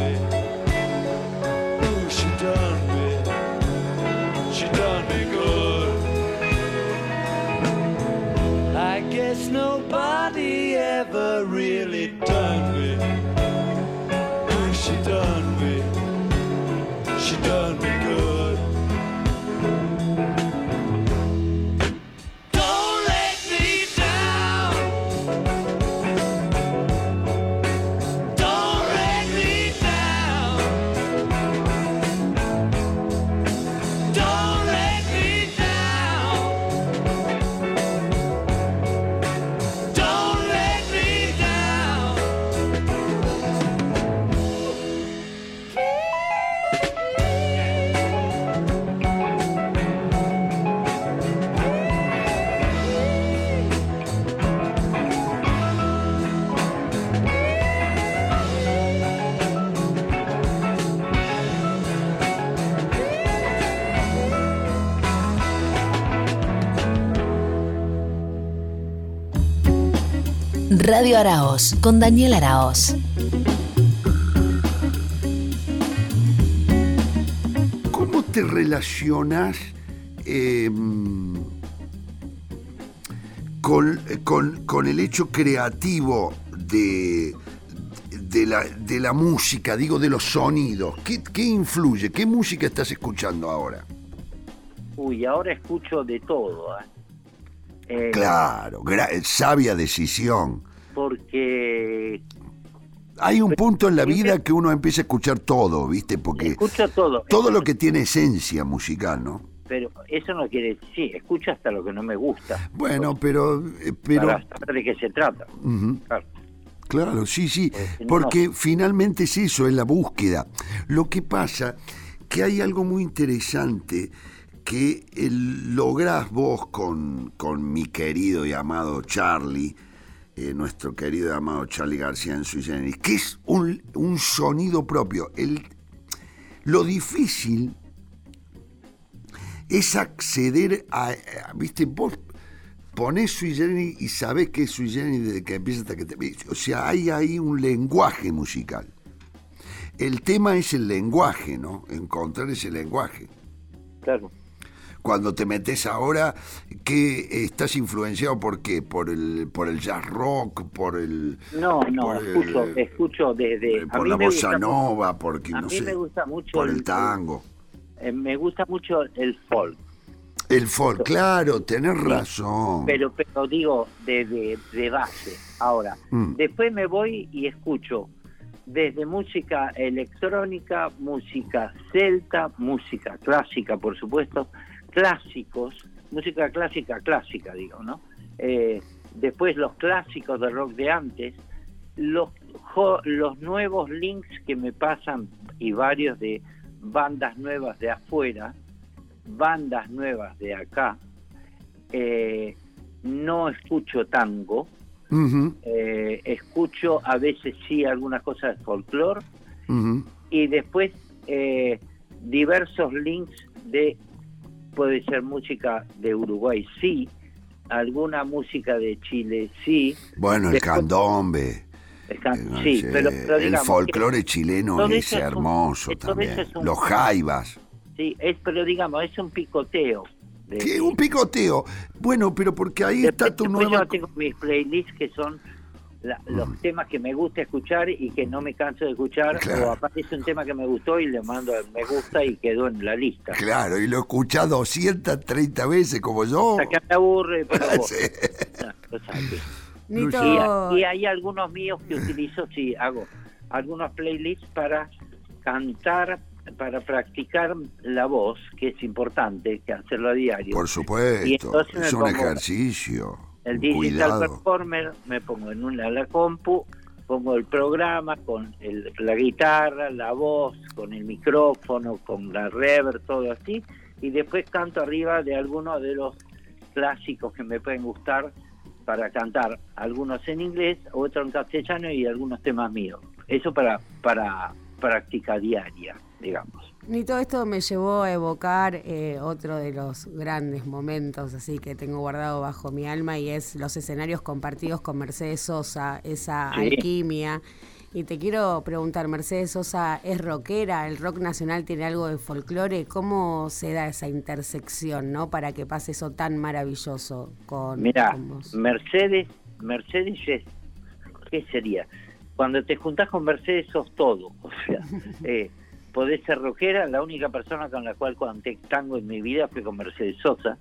Radio Araos con Daniel Araos. ¿Cómo te relacionas eh, con, con- con el hecho creativo de, de, la, de la música, digo, de los sonidos? ¿Qué, qué influye? ¿Qué música estás escuchando ahora? Uy, ahora escucho de todo, ¿eh? Eh, Claro, sabia decisión. Porque Hay un punto en la vida que uno empieza a escuchar todo, ¿viste? Porque escucho todo. todo lo que tiene esencia musical, ¿no? Pero eso no quiere decir, sí, escucho hasta lo que no me gusta. Bueno, pero... eh, pero Para saber de qué se trata. Claro. Claro, sí, sí, no, porque finalmente es eso, es la búsqueda. Lo que pasa que hay algo muy interesante que el- lográs vos con, con mi querido y amado Charlie, eh, nuestro querido y amado Charlie García en Sui Generis, que es un, sonido propio. Lo difícil es acceder a, a- viste, vos ponés sui generis y sabés que es sui generis desde que empieza hasta que te... O sea, hay ahí un lenguaje musical. El tema es el lenguaje, ¿no? Encontrar ese lenguaje. Claro. Cuando te metes ahora, que estás influenciado por qué? Por el, por el jazz rock, por el... No, no, por el- escucho, escucho desde... eh, a por mí la me bossa nova, porque a no mí sé, me gusta mucho por el- el tango. eh, me gusta mucho el folk. El folk, claro, tenés razón. Pero, pero digo, de, de, de base. Ahora, Mm. después me voy y escucho desde música electrónica, música celta, música clásica, por supuesto, clásicos, música clásica, clásica, digo, ¿no? Eh, después los clásicos de rock de antes, los, los nuevos links que me pasan y varios de bandas nuevas de afuera, bandas nuevas de acá, eh, no escucho tango, eh, escucho a veces sí algunas cosas de folclore y después eh, diversos links de, puede ser música de Uruguay, sí, alguna música de Chile, sí, Bueno, el Después- candombe. está- eh, no sí, sé, pero, pero el digamos folclore chileno es un- hermoso también. eso es un- Los jaivas. sí, es, pero digamos, es un picoteo. de- ¿Qué? Un picoteo. Bueno, pero porque ahí Después- está tu nueva... yo tengo mis playlists que son la- los temas que me gusta escuchar y que no me canso de escuchar Claro. o aparece un tema que me gustó y le mando el me gusta y quedó en la lista. Claro, y lo escuchás 230 veces como yo. Hasta que me aburre, pero vos. Sí. Y, y hay algunos míos que utilizo, sí, hago algunos playlists para cantar, para practicar la voz, que es importante, que hacerlo a diario. Por supuesto, es un pongo ejercicio. El digital Cuidado. performer, me pongo en una la compu, pongo el programa con el- la guitarra, la voz, con el micrófono, con la reverb, todo así, y después canto arriba de algunos de los clásicos que me pueden gustar para cantar, algunos en inglés, otros en castellano y algunos temas míos. Eso para, para práctica diaria, digamos. Ni todo esto me llevó a evocar eh, otro de los grandes momentos así que tengo guardado bajo mi alma y es los escenarios compartidos con Mercedes Sosa, esa Sí. alquimia. Y te quiero preguntar, Mercedes Sosa es rockera, el rock nacional tiene algo de folclore, ¿cómo se da esa intersección, no? Para que pase eso tan maravilloso con, Mira, con vos. Mercedes Mercedes es, ¿qué sería? Cuando te juntás con Mercedes sos todo. O sea, eh, podés ser rockera, la única persona con la cual canté tango en mi vida fue con Mercedes Sosa,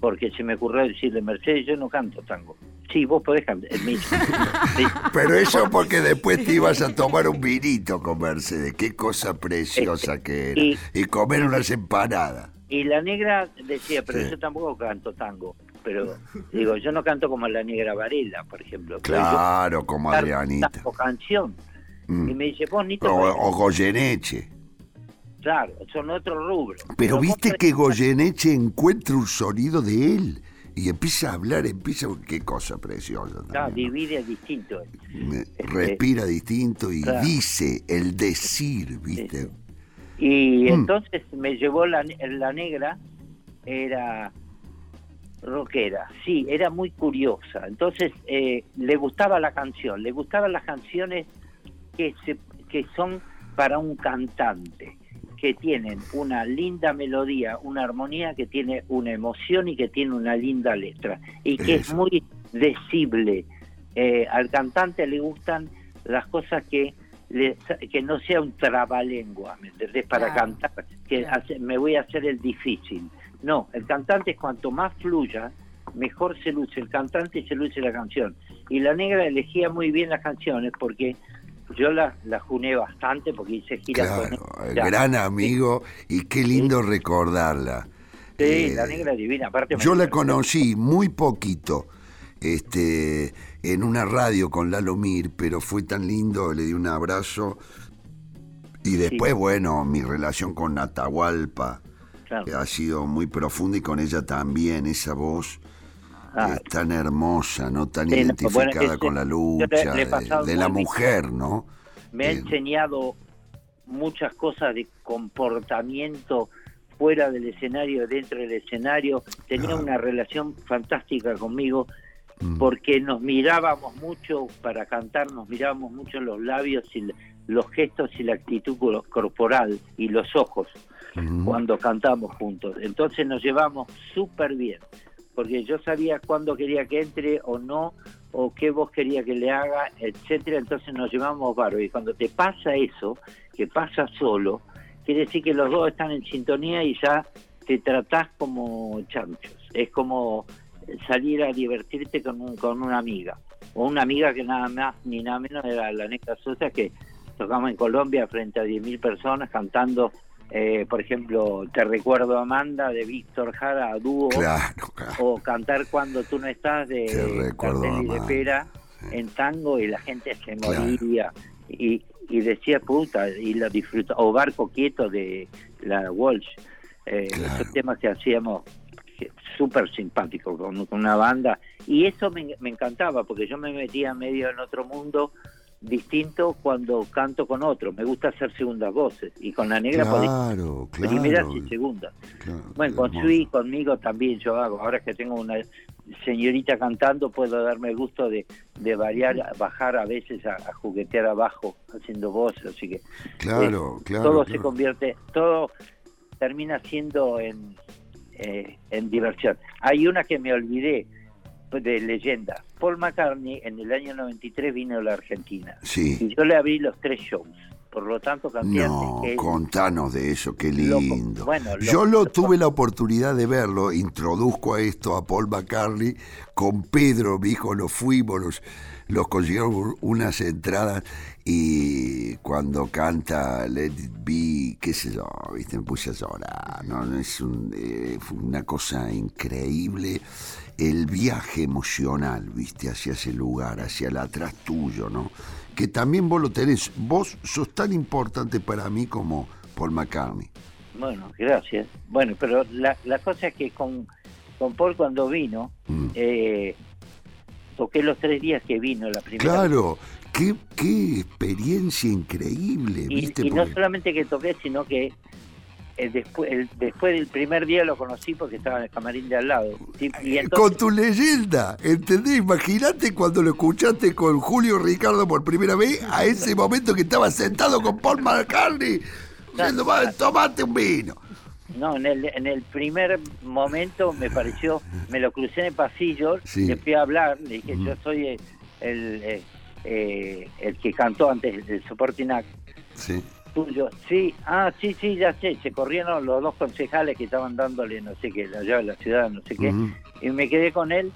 porque se me ocurrió decirle, Mercedes, yo no canto tango. Sí, vos podés cantar. me- Pero eso porque después te ibas a tomar un vinito con Mercedes. Qué cosa preciosa que era. Y- Y comer unas empanadas. Y la negra decía, pero Sí. yo tampoco canto tango. Pero digo, yo no canto como la negra Varela, por ejemplo. Pero yo Claro, como canto Adrianita. tango canción. Mm. Y me dice, vos, Nito, O, o Goyeneche. claro, son otro rubro. Pero viste que Goyeneche encuentra un sonido de él. Y empieza a hablar, empieza... Qué cosa preciosa. Claro, también, ¿no? divide distinto. Me- Respira distinto y Claro. dice el decir, ¿viste? Y Mm. entonces me llevó la, la negra, era rockera, sí, era muy curiosa. Entonces eh, le gustaba la canción, le gustaban las canciones que, se, que son para un cantante, que tienen una linda melodía, una armonía, que tiene una emoción y que tiene una linda letra. Y que es muy decible. Eh, al cantante le gustan las cosas que le- que no sea un trabalengua, ¿me entendés? Para Claro. cantar, que Claro. hace- me voy a hacer el difícil. No, el cantante cuanto más fluya, mejor se luce el cantante y se luce la canción. Y la negra elegía muy bien las canciones porque yo la, la juné bastante porque hice giras Claro, con el ella. gran amigo y qué lindo recordarla. Sí, Eh, la negra divina. Aparte me- Yo la conocí muy poquito este, en una radio con Lalo Mir, pero fue tan lindo, le di un abrazo. Y después, bueno, mi relación con Atahualpa Claro. eh, ha sido muy profunda y con ella también, esa voz Ah, es tan hermosa, ¿no? Tan no, identificada bueno, ese- con la le- lucha le de- la mujer, ¿no? me ha Eh, enseñado muchas cosas de comportamiento fuera del escenario, dentro del escenario. Tenía Ah. una relación fantástica conmigo Mm. porque nos mirábamos mucho para cantar, nos mirábamos mucho los labios y los gestos y la actitud cor- corporal y los ojos Ujú. cuando cantamos juntos. Entonces nos llevamos súper bien, porque yo sabía cuándo quería que entre o no, o qué voz quería que le haga, etcétera. Entonces nos llevamos bárbaro. Y cuando te pasa eso, que pasa solo, quiere decir que los dos están en sintonía y ya te tratás como chanchos. Es como salir a divertirte con, un, con una amiga. O una amiga que nada más ni nada menos era la Negra Sosa, que tocamos en Colombia frente a 10.000 personas cantando, eh, por ejemplo, Te recuerdo Amanda de Víctor Jara a dúo, Claro, claro. o cantar Cuando tú no estás de Cartel y de. Pera en tango y la gente se Claro. moría. Y, y decía puta, y lo disfruta. O Barco Quieto de la Walsh. Eh. Esos temas que hacíamos súper simpáticos con, con una banda. Y eso me, me encantaba, porque yo me metía medio en otro mundo distinto cuando canto con otro. Me gusta hacer segundas voces. Y con la negra Claro, claro. primeras y segundas. claro, Bueno, con. Sui, conmigo también yo hago. Ahora que tengo una señorita cantando, puedo darme el gusto de, de variar, bajar a veces a, a juguetear abajo, haciendo voces. Así que Claro, eh, claro. todo se convierte, todo termina siendo en, eh, en diversión. Hay una que me olvidé de leyenda. Paul McCartney en el año 93 vino a la Argentina Sí. y yo le abrí los tres shows. Por lo tanto, canté No, que contanos de eso, qué lindo. Bueno, lo- Yo lo tuve la oportunidad de verlo, introduzco a esto a Paul McCartney, con Pedro, mi hijo, nos fuimos, los, los consiguieron unas entradas y cuando canta Let It Be, qué sé yo, viste, me puse a llorar, no, es un, eh, fue una cosa increíble el viaje emocional, viste, hacia ese lugar, hacia el atrás tuyo, ¿no? Que también vos lo tenés, vos sos tan importante para mí como Paul McCartney. Bueno, gracias. Bueno, pero la, la cosa es que con, con Paul cuando vino, Mm. eh, toqué los tres días que vino la primera Claro, qué, qué experiencia increíble, vez. ¿viste? Y, y no Porque- solamente que toqué, sino que eh, después, el- después del primer día lo conocí porque estaba en el camarín de al lado. Y, y entonces, Con tu leyenda, ¿entendés? Imagínate cuando lo escuchaste con Julio Ricardo por primera vez, a ese momento que estaba sentado con Paul McCartney, diciendo, "Va, tomate un vino. No, en el, en el primer momento me pareció, me lo crucé en el pasillo, Sí. le fui a hablar, le dije, Ujú. yo soy el, el, eh, eh, el que cantó antes el Supporting Act Sí. tuyo. Sí, ah, sí, sí, ya sé, se corrieron los dos concejales que estaban dándole no sé qué, la llave de la ciudad, no sé qué, y me quedé con él,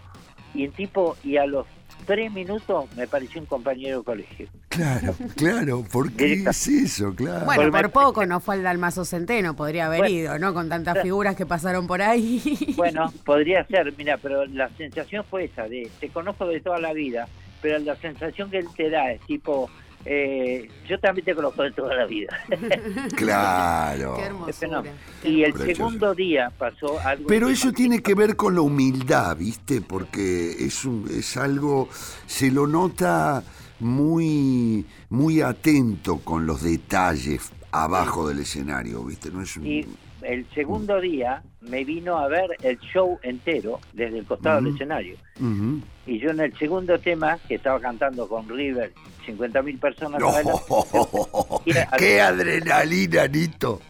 y el tipo, y a los tres minutos me pareció un compañero de colegio. Claro, claro, porque es eso, claro. Bueno, Por poco no fue al Dalmazo Centeno, podría haber Bueno. ido, ¿no? Con tantas figuras que pasaron por ahí. Bueno, podría ser, mira, pero la sensación fue esa, de te conozco de toda la vida, pero la sensación que él te da es tipo, eh, yo también te conozco de toda la vida. Claro. Qué fenómeno. y el Precioso. segundo día pasó algo... Pero eso tiene que ver con la humildad, ¿viste? Porque es, un- es algo, se lo nota muy, muy atento con los detalles abajo del escenario, ¿viste? No es un... Y el segundo día me vino a ver el show entero desde el costado del Ujú. escenario. Ujú. Y yo en el segundo tema, que estaba cantando con River, 50.000 personas No, adelante, ¡Qué adrenalina, Nito!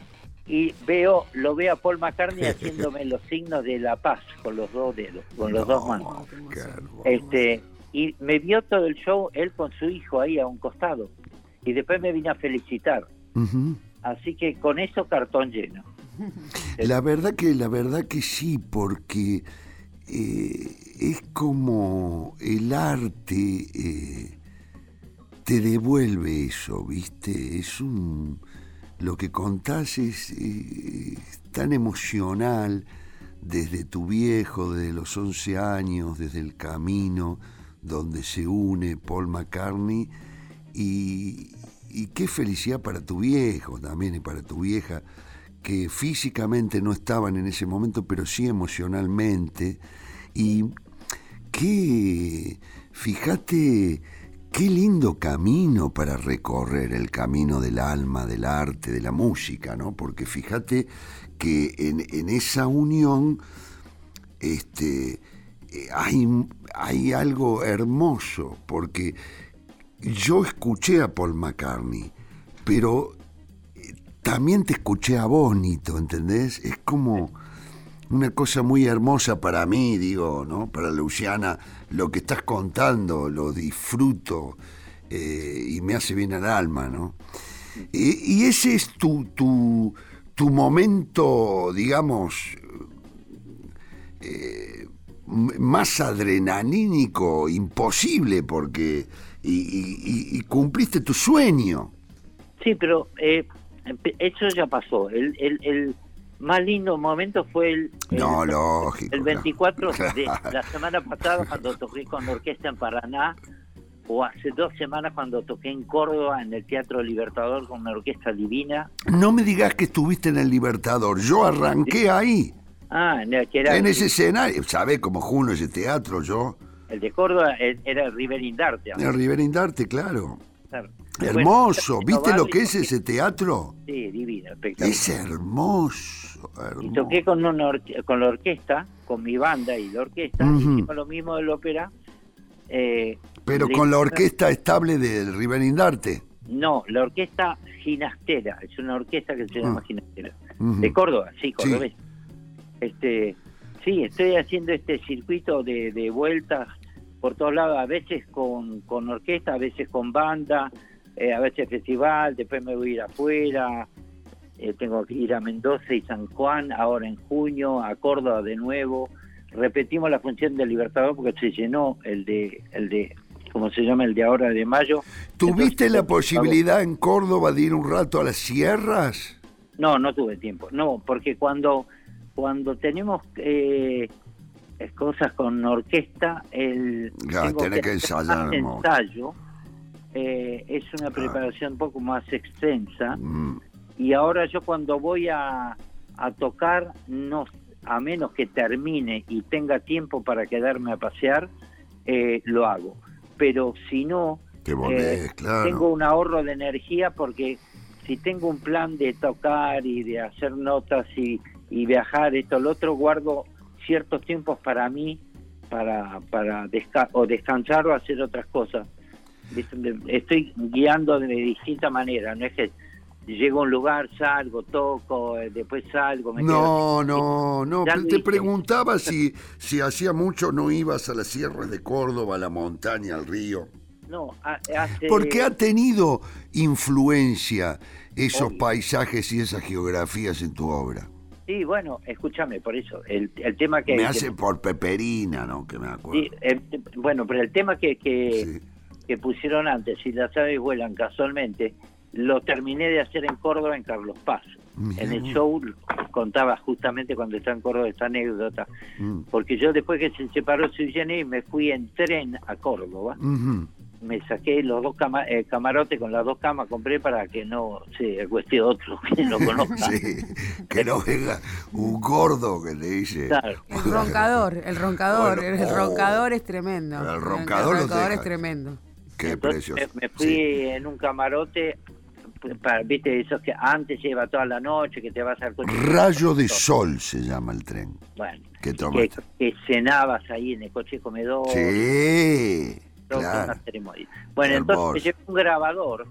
y veo lo veo a Paul McCartney haciéndome los signos de la paz con los dos dedos, con los dos manos. Este, y me vio todo el show él con su hijo ahí a un costado. Y después me vino a felicitar. Ujú. Así que con eso cartón lleno. La verdad que, la verdad que sí, porque eh, es como el arte eh, te devuelve eso, ¿viste? Es un. Lo que contás es, eh, tan emocional desde tu viejo, desde los 11 años, desde el camino donde se une Paul McCartney y, y qué felicidad para tu viejo también y para tu vieja, que físicamente no estaban en ese momento, pero sí emocionalmente. Y qué, fíjate, qué lindo camino para recorrer el camino del alma, del arte, de la música, ¿no? Porque fíjate que en, esa unión este, eh, hay, hay algo hermoso, porque yo escuché a Paul McCartney, pero también te escuché a vos, Nito, ¿entendés? Es como una cosa muy hermosa para mí, digo, ¿no? Para Luciana, lo que estás contando, lo disfruto eh, y me hace bien al alma, ¿no? Y, ese es tu, tu, tu momento, digamos, eh, más adrenalínico imposible, porque... Y, y- y- cumpliste tu sueño. Sí, pero eh, eso ya pasó. El, el, el más lindo momento fue el, el, No, lógico. el 24 claro. de la semana pasada cuando toqué con la orquesta en Paraná o hace dos semanas cuando toqué en Córdoba en el Teatro Libertador con una orquesta divina. No me digas que estuviste en el Libertador. Yo arranqué ahí, Ah, en el, que era en el, ese escenario. ¿Sabés cómo juno ese teatro yo? el de Córdoba era el River Indarte. En Riverindarte, claro. claro. Hermoso. Bueno, ¿Viste lo que es ese teatro? Sí, divino, espectacular. Es hermoso. Y toqué con, una con la orquesta, con mi banda y la orquesta, Ujú. hicimos lo mismo del ópera. eh, Pero con la orquesta estable del Riverindarte. No, la orquesta Ginastera, es una orquesta que se llama Ah. Ginastera. Ujú. De Córdoba, sí, cordobés. Este, sí, estoy haciendo este circuito de, de vueltas por todos lados, a veces con, con orquesta, a veces con banda, eh, a veces festival, después me voy a ir afuera, eh, tengo que ir a Mendoza y San Juan, ahora en junio, a Córdoba de nuevo. Repetimos la función del Libertador porque se llenó el de, el de, ¿cómo se llama? El de ahora de mayo. ¿Tuviste Entonces, la posibilidad en Córdoba de ir un rato a las sierras? No, no tuve tiempo. No, porque cuando cuando tenemos eh, cosas con orquesta, el Ya, tengo tenés que hacer ensayar ensayo. Eh, es una preparación un poco más extensa. Mm, Y ahora yo cuando voy a, a tocar, no, a menos que termine y tenga tiempo para quedarme a pasear, eh, lo hago. Pero si no, Te volvés, eh, claro. tengo un ahorro de energía porque si tengo un plan de tocar y de hacer notas y, y viajar, esto, lo otro, guardo ciertos tiempos para mí, para, para desca- o descansar o hacer otras cosas. Estoy guiando de distinta manera, no es que llego a un lugar, salgo, toco, eh, después salgo, me quedo- No, no, no. Te preguntaba si, si hacía mucho no ibas a las sierras de Córdoba, a la montaña, al río. No, ha- hace... Porque ha tenido influencia esos Obvio. paisajes y esas geografías en tu obra. Sí, bueno, escúchame, por eso, el, el tema que... Me que- hace por Peperina, ¿no? Que me acuerdo. sí, el- bueno, pero el tema que, que, Sí. Que pusieron antes, si las aves vuelan casualmente, lo terminé de hacer en Córdoba, en Carlos Paz. Mirá En el vos. show contaba justamente cuando estaba en Córdoba esta anécdota, Mm. porque yo después que se separó Sui Generis me fui en tren a Córdoba, me saqué los dos cama- eh, camarotes con las dos camas, compré para que no se cueste otro que no conozca. Sí, que no venga un gordo que le dice. Claro. El roncador, el roncador, Bueno, el oh. roncador es tremendo. El roncador lo roncador es tremendo. Qué Entonces me, me fui Sí. en un camarote, pues, para, viste, esos que antes lleva toda la noche, que te vas al coche. Rayo de sol se llama el tren. Bueno, que que, cenabas ahí en el coche comedor. Sí, claro. Bueno, entonces llevé un grabador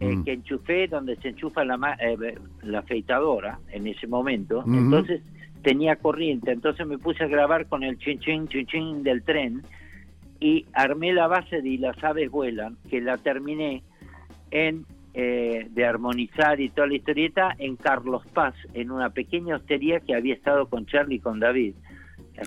eh, Mm. que enchufé donde se enchufa la, ma- eh, la afeitadora en ese momento. Ujú. Entonces tenía corriente, entonces me puse a grabar con el chin chin chin chin del tren y armé la base de Y las aves vuelan, que la terminé en eh, de armonizar y toda la historieta en Carlos Paz, en una pequeña hostería que había estado con Charlie y con David.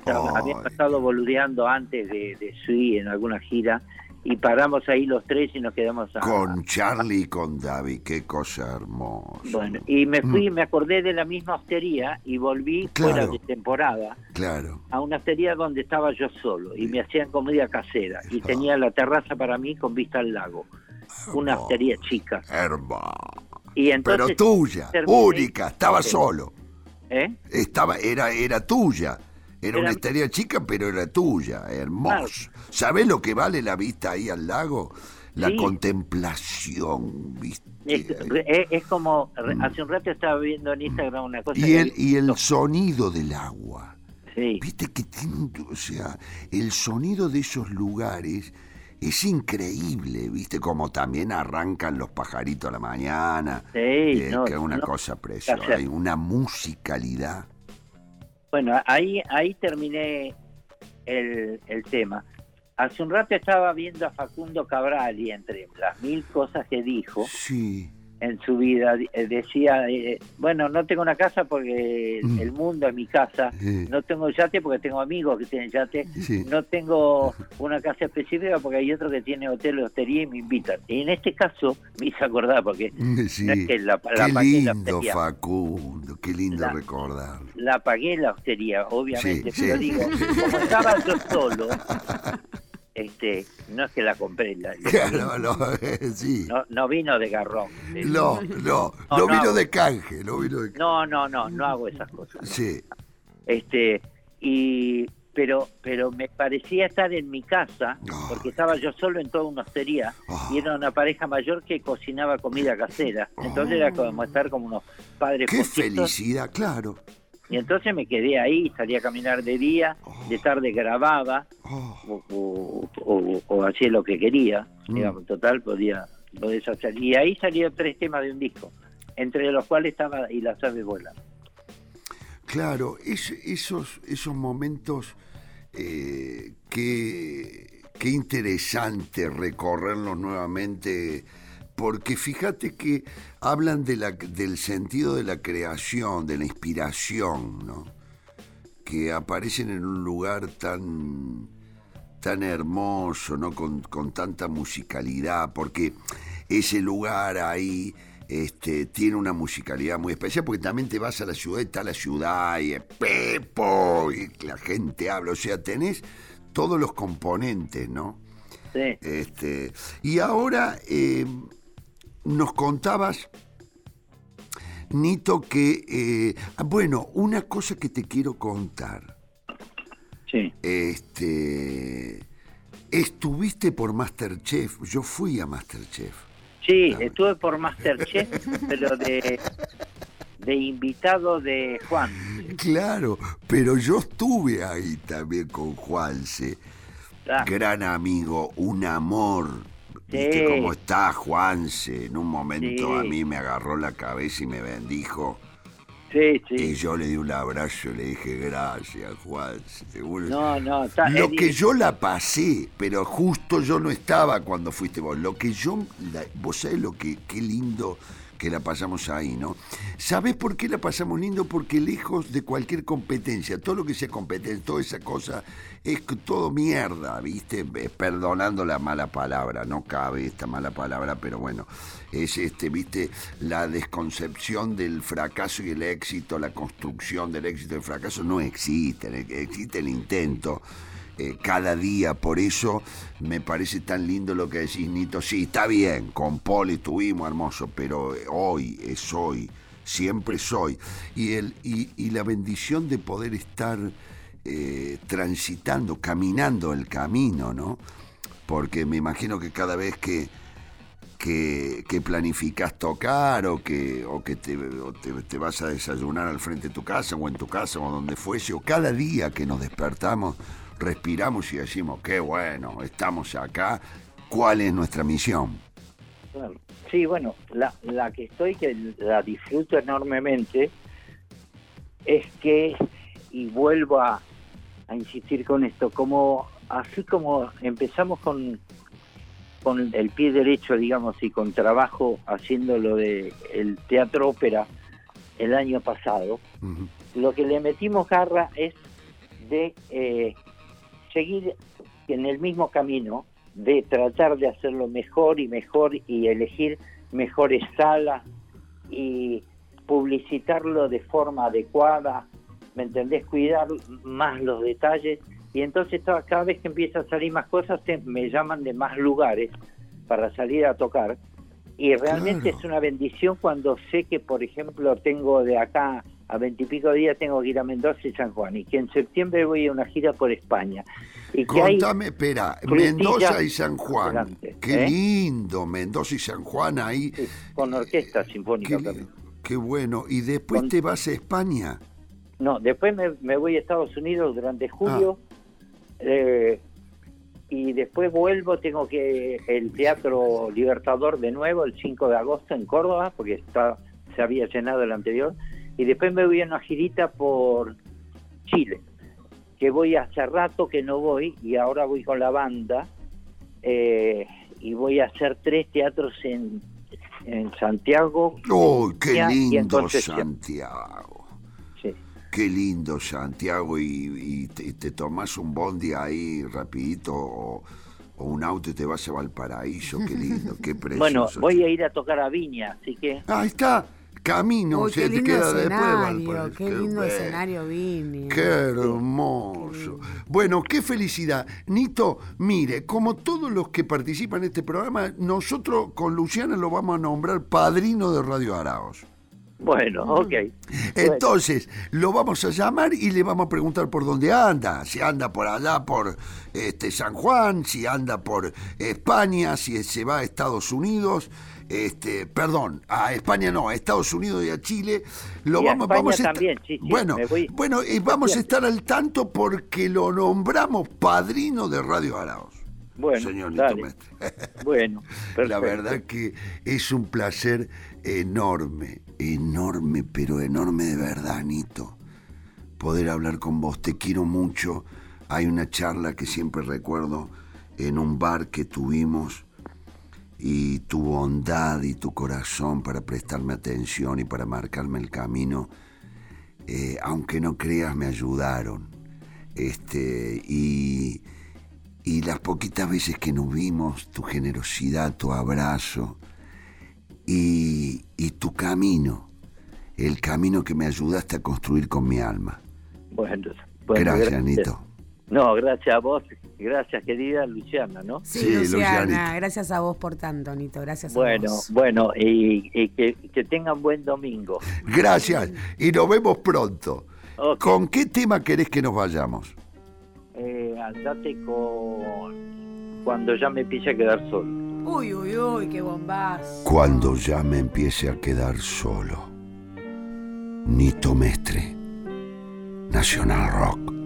Habíamos estado boludeando antes de, de Sui en alguna gira y paramos ahí los tres y nos quedamos a, Con Charlie y con David, qué cosa hermosa. bueno, y me fui, me acordé de la misma hostería y volví Mm. Claro. fuera de temporada Claro. a una hostería donde estaba yo solo y me hacían comida casera y tenía la terraza para mí con vista al lago. Una hostería chica. Hermoso. Y entonces, Pero tuya, terminé- única, estaba solo. ¿Eh? Estaba, era, era tuya. Era, una estrella chica, pero era tuya. Hermoso. ¿Sabés lo que vale la vista ahí al lago? La Sí. contemplación, ¿viste? Es, es- es como, re- hace un rato estaba viendo en Instagram una cosa. Mm. Y el, y el sonido del agua. Sí, Viste que tiene, o sea, el sonido de esos lugares es increíble, viste, como también arrancan los pajaritos a la mañana, sí, eh, no, que es una no. cosa preciosa, hay una musicalidad. Bueno, ahí, ahí terminé el, el tema. Hace un rato estaba viendo a Facundo Cabral y entre las mil cosas que dijo Sí, en su vida, eh, decía, eh, bueno, no tengo una casa porque el, Mm. el mundo es mi casa, Sí. no tengo yate porque tengo amigos que tienen yate, Sí. no tengo una casa específica porque hay otro que tiene hotel o hostería y me invitan. Y en este caso me hice acordar porque sí. no es que la, la qué pagué la lindo, hostería. Facundo, qué lindo La- recordar. la pagué la hostería, obviamente, pero digo, como estaba yo solo, este, no es que la compré, la- no, sí. no, no vino de garrón. No, no, No, no no vino hago. de canje, no vino de No, no, no, no hago esas cosas. Sí, Este, y pero pero me parecía estar en mi casa porque estaba yo solo en toda una hostería Ah. y era una pareja mayor que cocinaba comida casera entonces era como estar como unos padres qué felicidad, claro. y entonces me quedé ahí salía a caminar de día de tarde grababa o, o, o- hacía lo que quería Mm. digamos total podía podés hacer y ahí salieron tres temas de un disco entre los cuales estaba y las aves vuelan Claro, es- esos, esos momentos, eh, qué, qué interesante recorrerlos nuevamente, porque fíjate que hablan de la, del sentido de la creación, de la inspiración, ¿no? que aparecen en un lugar tan, tan hermoso, ¿no? Con, con tanta musicalidad, porque ese lugar ahí este, tiene una musicalidad muy especial, porque también te vas a la ciudad, y está la ciudad, y es Pepo, y la gente habla, o sea, tenés todos los componentes, ¿no? sí Este, y ahora eh, nos contabas, Nito, que, eh, ah, bueno, una cosa que te quiero contar. Sí Este, estuviste por Masterchef, yo fui a Masterchef. Sí, estuve por Masterchef, pero de, de invitado de Juan. Claro, pero yo estuve ahí también con Juanse, Ah, gran amigo, un amor, ¿Viste cómo está Juanse? En un momento Sí. a mí me agarró la cabeza y me bendijo. Sí, Y yo le di un abrazo y le dije, gracias, Juanse. Seguro- No, no, está. Lo que yo la pasé, pero justo yo no estaba cuando fuiste vos. Lo que yo, la- vos sabés lo que, qué lindo que la pasamos ahí, ¿no? ¿Sabés por qué la pasamos lindo? Porque lejos de cualquier competencia, todo lo que sea competencia, toda esa cosa, es todo mierda, ¿viste? Perdonando la mala palabra, no cabe esta mala palabra, pero bueno, es este, ¿viste? La desconcepción del fracaso y el éxito, la construcción del éxito y el fracaso no existen, eh, existe el intento eh, cada día. Por eso me parece tan lindo lo que decís, Nito. Sí, está bien, con Paul estuvimos hermoso, pero eh, hoy es hoy, siempre soy. Y, el, y, y la bendición de poder estar eh, transitando, caminando el camino, ¿no? Porque me imagino que cada vez que, que, que planificas tocar o que, o que te, te, vas a desayunar al frente de tu casa o en tu casa o donde fuese, o cada día que nos despertamos, respiramos y decimos, qué bueno, estamos acá, ¿cuál es nuestra misión? Sí, bueno, la, la que estoy, que la disfruto enormemente, es que, y vuelvo a, a insistir con esto, como así como empezamos con, con el pie derecho, digamos, y con trabajo haciendo lo de el teatro ópera el año pasado, lo que le metimos garra es de eh, seguir en el mismo camino, de tratar de hacerlo mejor y mejor y elegir mejores salas y publicitarlo de forma adecuada, ¿me entendés? Cuidar más los detalles y entonces cada vez que empieza a salir más cosas te- me llaman de más lugares para salir a tocar y realmente Claro. es una bendición cuando sé que, por ejemplo, tengo de acá a veintipico días tengo que ir a Mendoza y San Juan y que en septiembre voy a una gira por España y que Contame, espera, Mendoza y San Juan. Qué ¿eh? lindo, Mendoza y San Juan ahí. sí, con orquesta sinfónica Qué, también. qué bueno. ¿Y después Con- te vas a España? No, después me, me voy a Estados Unidos durante julio eh, y después vuelvo, tengo que el Teatro Libertador de nuevo el 5 de agosto en Córdoba, porque está se había llenado el anterior, y después me voy a una girita por Chile, que voy hace rato que no voy y ahora voy con la banda eh, y voy a hacer tres teatros en, en Santiago. ¡Oh, qué y en lindo. Santiago! Qué lindo Santiago y, y te, te tomás un bondi ahí rapidito o, o un auto y te vas a Valparaíso, qué lindo, qué precioso. Bueno, voy a ir a tocar a Viña, así que Ahí está, camino, Uy, se qué te queda después escenario, Valparaíso. qué lindo escenario Vini. Qué hermoso. Bueno, qué felicidad. Nito, mire, como todos los que participan en este programa, nosotros con Luciana lo vamos a nombrar padrino de Radio Araos. Bueno, ok. Entonces, lo vamos a llamar y le vamos a preguntar por dónde anda. Si anda por allá, por este, San Juan, si anda por España, si se va a Estados Unidos. Este, perdón, a España no, a Estados Unidos y a Chile. Lo Y a vamos, España vamos a estar- también, sí, sí, bueno, voy- bueno, y vamos a estar al tanto porque lo nombramos padrino de Radio Araos. Bueno, señor Nito dale. Mestre. Bueno, La verdad que es un placer enorme, enorme, pero enorme de verdad, Nito. Poder hablar con vos, te quiero mucho. Hay una charla que siempre recuerdo en un bar que tuvimos y tu bondad y tu corazón para prestarme atención y para marcarme el camino, eh, aunque no creas, me ayudaron. Este, y, y las poquitas veces que nos vimos, tu generosidad, tu abrazo y, y tu camino, el camino que me ayudaste a construir con mi alma. Bueno, bueno, gracias, Nito. No, gracias a vos. Gracias, querida Luciana, ¿no? Sí, Sí, Luciana, Lucianita. gracias a vos por tanto, Nito, gracias a Bueno, vos. bueno, y, y que, que tengan buen domingo. Gracias y nos vemos pronto. ¿Con qué tema querés que nos vayamos? Eh, andate con cuando ya me empiece a quedar solo. Uy, uy, uy, qué bombas. Cuando ya me empiece a quedar solo. Nito Mestre, Nacional Rock.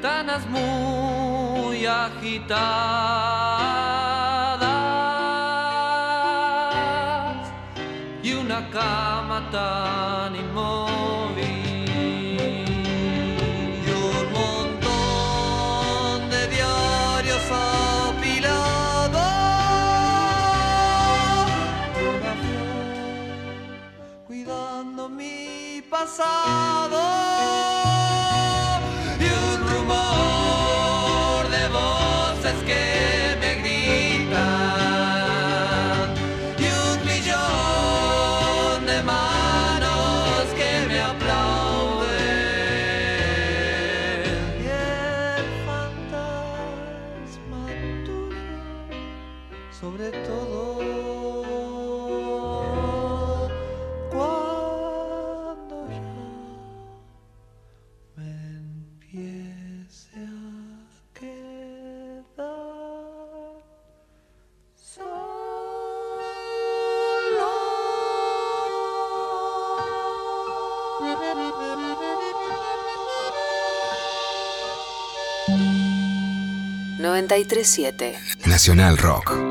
ventanas muy agitadas y una cama tan Nacional Rock.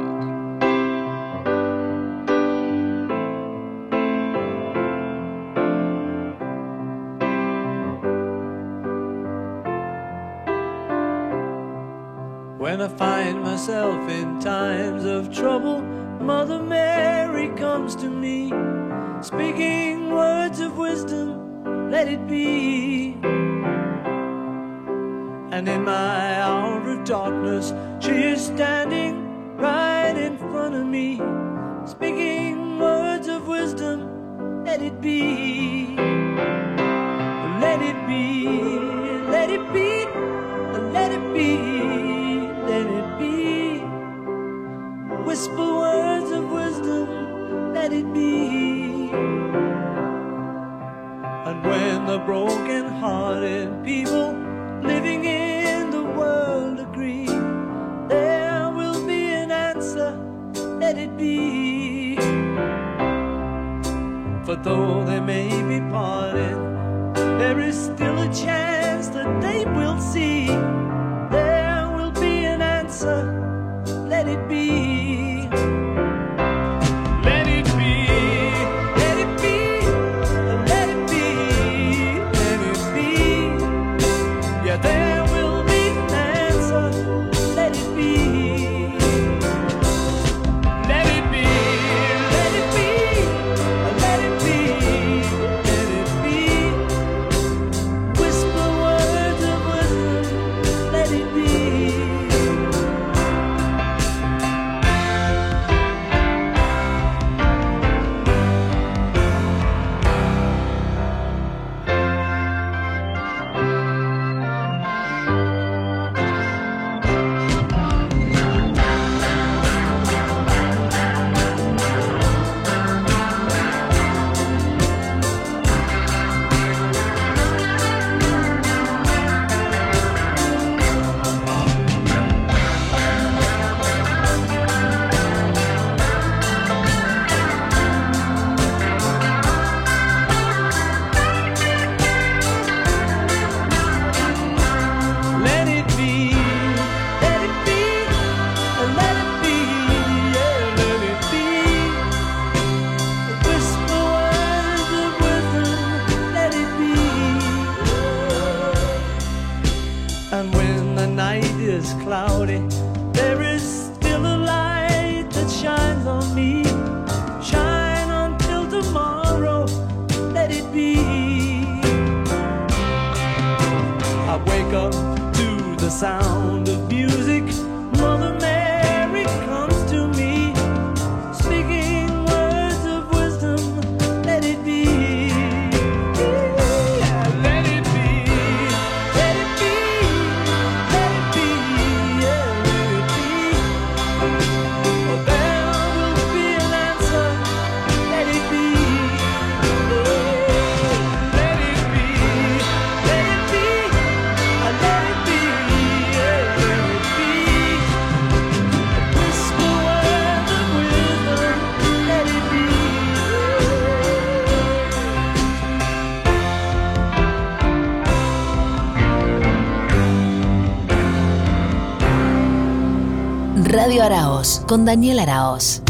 Con Daniel Araos.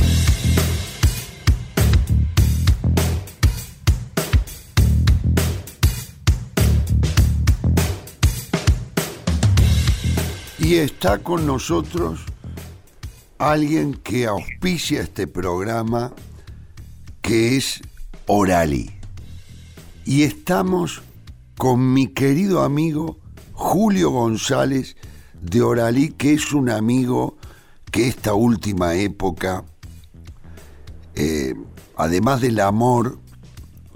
Y está con nosotros alguien que auspicia este programa, que es Orali. Y estamos con mi querido amigo Julio González de Oralí, que es un amigo que esta última época, eh, además del amor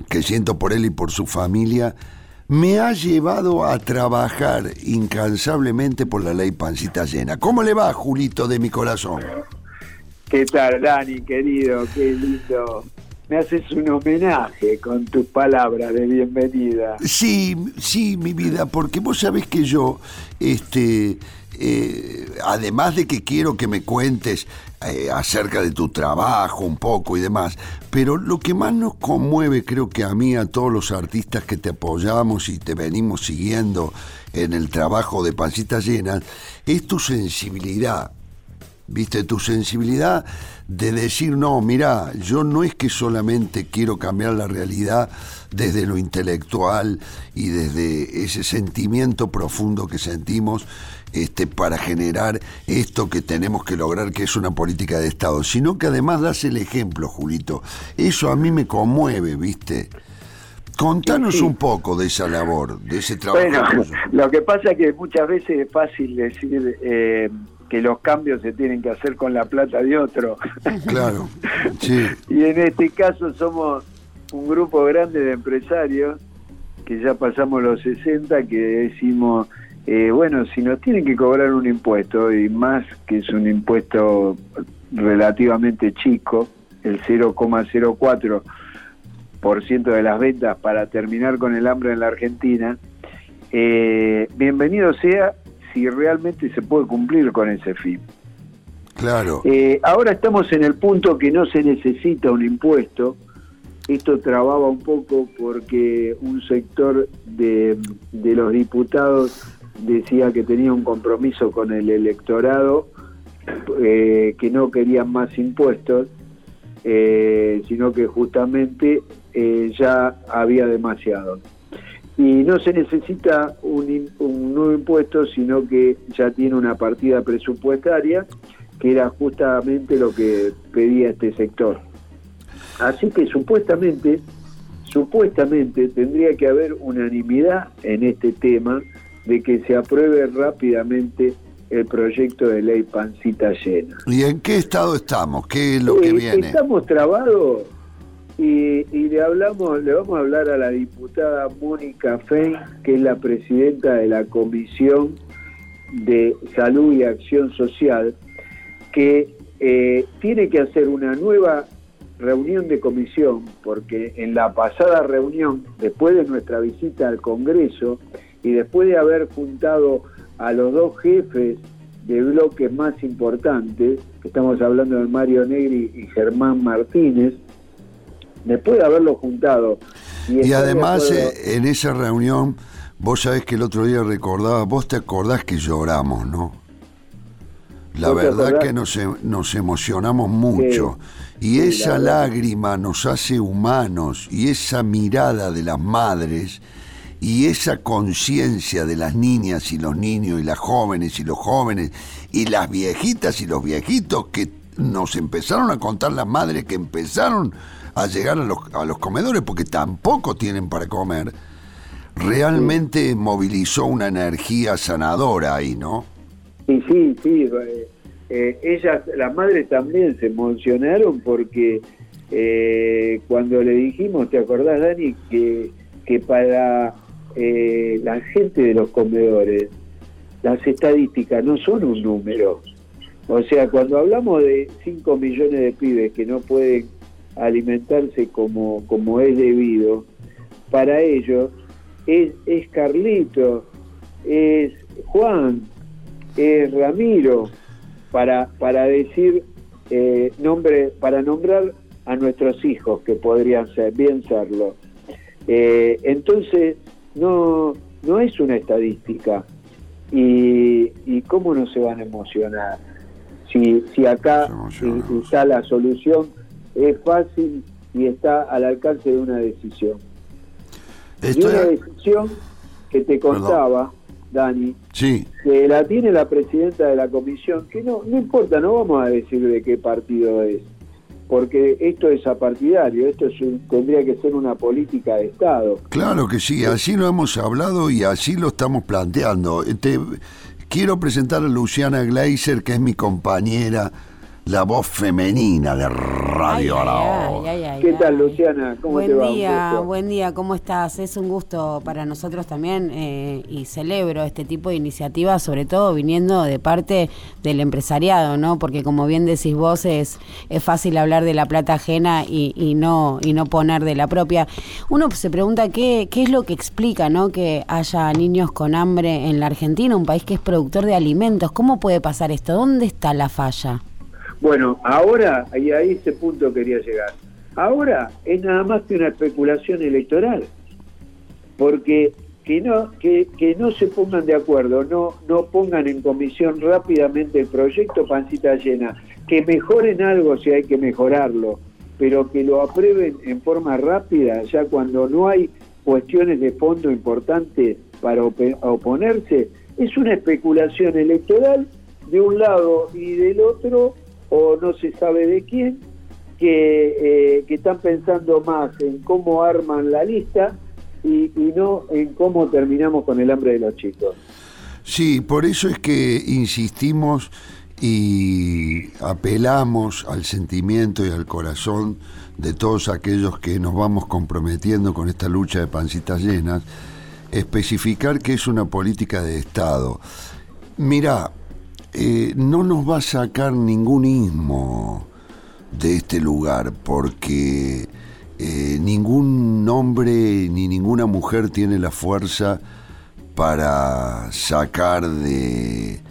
que siento por él y por su familia, me ha llevado a trabajar incansablemente por la ley Pancita Llena. ¿Cómo le va, Julito, de mi corazón? ¿Qué tal, Dani, querido? Qué lindo. Me haces un homenaje con tus palabras de bienvenida. Sí, sí, mi vida, porque vos sabés que yo, este, eh, además de que quiero que me cuentes eh, acerca de tu trabajo un poco y demás, pero lo que más nos conmueve, creo que a mí, a todos los artistas que te apoyamos y te venimos siguiendo en el trabajo de Pancitas Llenas, es tu sensibilidad. ¿Viste? Tu sensibilidad de decir, no, mira, yo no es que solamente quiero cambiar la realidad desde lo intelectual y desde ese sentimiento profundo que sentimos este, para generar esto que tenemos que lograr, que es una política de Estado, sino que además das el ejemplo, Julito. Eso a mí me conmueve, ¿viste? Contanos Sí. un poco de esa labor, de ese trabajo. Bueno, lo que pasa es que muchas veces es fácil decir eh, que los cambios se tienen que hacer con la plata de otro. Claro, sí. y en este caso somos un grupo grande de empresarios que ya pasamos los 60 que decimos, eh, bueno, si nos tienen que cobrar un impuesto, y más que es un impuesto relativamente chico, el 0,04% de las ventas para terminar con el hambre en la Argentina, eh, bienvenido sea si realmente se puede cumplir con ese fin. Claro. Eh, ahora estamos en el punto que no se necesita un impuesto. Esto trababa un poco porque un sector de, de los diputados decía que tenía un compromiso con el electorado, eh, que no querían más impuestos, eh, sino que justamente ya había demasiado. Y no se necesita un, un nuevo impuesto, sino que ya tiene una partida presupuestaria que era justamente lo que pedía este sector. Así que supuestamente, supuestamente tendría que haber unanimidad en este tema de que se apruebe rápidamente el proyecto de ley pancita llena. ¿Y en qué estado estamos? ¿Qué es lo que Eh, viene? Estamos trabados y, y le hablamos, le vamos a hablar a la diputada Mónica Fein, que es la presidenta de la Comisión de Salud y Acción Social, que eh, tiene que hacer una nueva reunión de comisión, porque en la pasada reunión, después de nuestra visita al Congreso y después de haber juntado a los dos jefes de bloques más importantes, estamos hablando de Mario Negri y Germán Martínez, después de haberlo juntado. Y además, eh, en esa reunión, vos sabés que el otro día recordaba, vos te acordás que lloramos, ¿no? La ¿Vos te verdad que nos, nos emocionamos mucho. Y esa la lágrima nos hace humanos y esa mirada de las madres y esa conciencia de las niñas y los niños y las jóvenes y los jóvenes y las viejitas y los viejitos que nos empezaron a contar las madres que empezaron a llegar a los, a los comedores porque tampoco tienen para comer, realmente movilizó una energía sanadora ahí, ¿no? Y sí, sí, eh, eh, ellas, las madres también se emocionaron porque eh, cuando le dijimos, ¿te acordás, Dani? Que, que para eh, la gente de los comedores, las estadísticas no son un número. O sea, cuando hablamos de 5 millones de pibes que no pueden alimentarse como, como es debido, para ellos es, es Carlito, es Juan, es Ramiro, para, para decir eh, nombre, para nombrar a nuestros hijos que podrían ser, bien serlo. Eh, entonces, no, no es una estadística. Y, y cómo no se van a emocionar. Si, si acá está la solución, es fácil y está al alcance de una decisión. Y Estoy- una decisión que te contaba, Dani, Sí, que la tiene la presidenta de la comisión, que no, no importa, no vamos a decir de qué partido es, porque esto es apartidario, esto es un- tendría que ser una política de Estado. claro que sí, así lo hemos hablado y así lo estamos planteando. Te, quiero presentar a Luciana Gleiser, que es mi compañera, la voz femenina de Radio ay, ¿Qué ay. tal, Luciana? ¿Cómo buen te va? Un día, buen día, ¿cómo estás? Es un gusto para nosotros también eh, y celebro este tipo de iniciativas, sobre todo viniendo de parte del empresariado, ¿no? Porque como bien decís vos, es, es fácil hablar de la plata ajena y, y no y no poner de la propia. Uno se pregunta qué, qué es lo que explica, ¿no? Que haya niños con hambre en la Argentina, un país que es productor de alimentos. ¿Cómo puede pasar esto? ¿Dónde está la falla? Bueno, ahora, y a ese punto quería llegar, ahora es nada más que una especulación electoral, porque que no, que, no se pongan de acuerdo, no, no pongan en comisión rápidamente el proyecto pancita llena, que mejoren algo si hay que mejorarlo, pero que lo aprueben en forma rápida, ya cuando no hay cuestiones de fondo importantes para oponerse, es una especulación electoral de un lado y del otro, o no se sabe de quién, que, eh, que están pensando más en cómo arman la lista y, y no en cómo terminamos con el hambre de los chicos. Sí, por eso es que insistimos y apelamos al sentimiento y al corazón de todos aquellos que nos vamos comprometiendo con esta lucha de pancitas llenas, especificar que es una política de Estado. Mirá, eh, no nos va a sacar ningún ismo de este lugar porque eh, ningún hombre ni ninguna mujer tiene la fuerza para sacar de,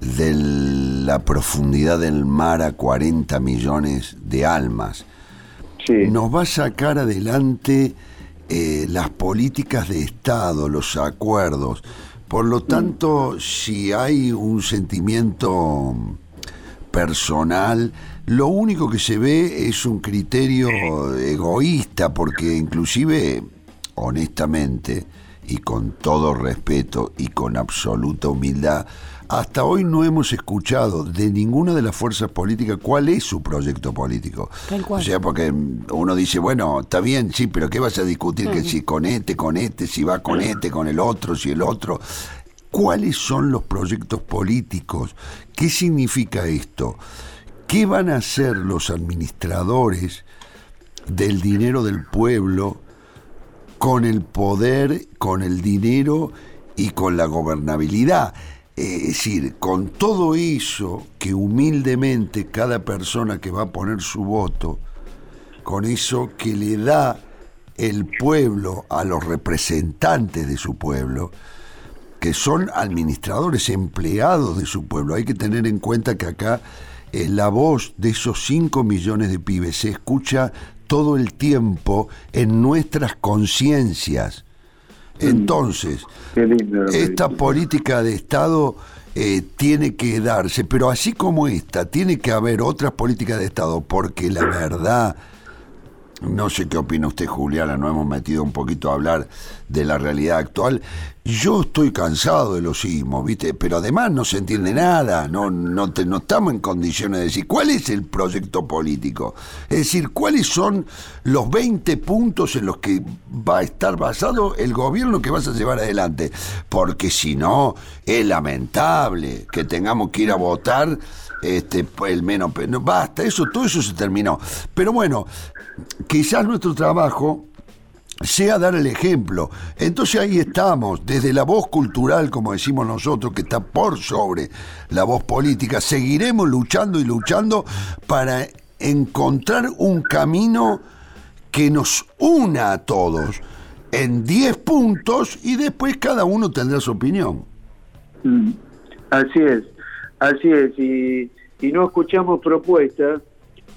de la profundidad del mar a 40 millones de almas. Sí. Nos va a sacar adelante eh, las políticas de Estado, los acuerdos. Por lo tanto, si hay un sentimiento personal, lo único que se ve es un criterio egoísta, porque inclusive, honestamente, y con todo respeto y con absoluta humildad, hasta hoy no hemos escuchado de ninguna de las fuerzas políticas cuál es su proyecto político. Tal cual. O sea, porque uno dice, bueno, está bien, sí, pero ¿qué vas a discutir? Que si con este, con este, si va con este, con el otro, si el otro. ¿Cuáles son los proyectos políticos? ¿Qué significa esto? ¿Qué van a hacer los administradores del dinero del pueblo con el poder, con el dinero y con la gobernabilidad? Es decir, con todo eso que humildemente cada persona que va a poner su voto, con eso que le da el pueblo a los representantes de su pueblo, que son administradores, empleados de su pueblo. Hay que tener en cuenta que acá eh, la voz de esos 5 millones de pibes se escucha todo el tiempo en nuestras conciencias. Entonces, lo que esta política de Estado eh, tiene que darse, pero así como esta, tiene que haber otras políticas de Estado, porque la verdad, no sé qué opina usted, Juliana, nos hemos metido un poquito a hablar de la realidad actual. Yo estoy cansado de los sismos, ¿viste? Pero además no se entiende nada, no, no, te- no estamos en condiciones de decir cuál es el proyecto político. Es decir, cuáles son los 20 puntos en los que va a estar basado el gobierno que vas a llevar adelante. Porque si no, es lamentable que tengamos que ir a votar este, el menos. pe- no, basta, eso, todo eso se terminó. Pero bueno, quizás nuestro trabajo sea dar el ejemplo. Entonces ahí estamos, desde la voz cultural, como decimos nosotros, que está por sobre la voz política, seguiremos luchando y luchando para encontrar un camino que nos una a todos en 10 puntos y después cada uno tendrá su opinión. Mm, Así es, así es, y, y no escuchamos propuestas,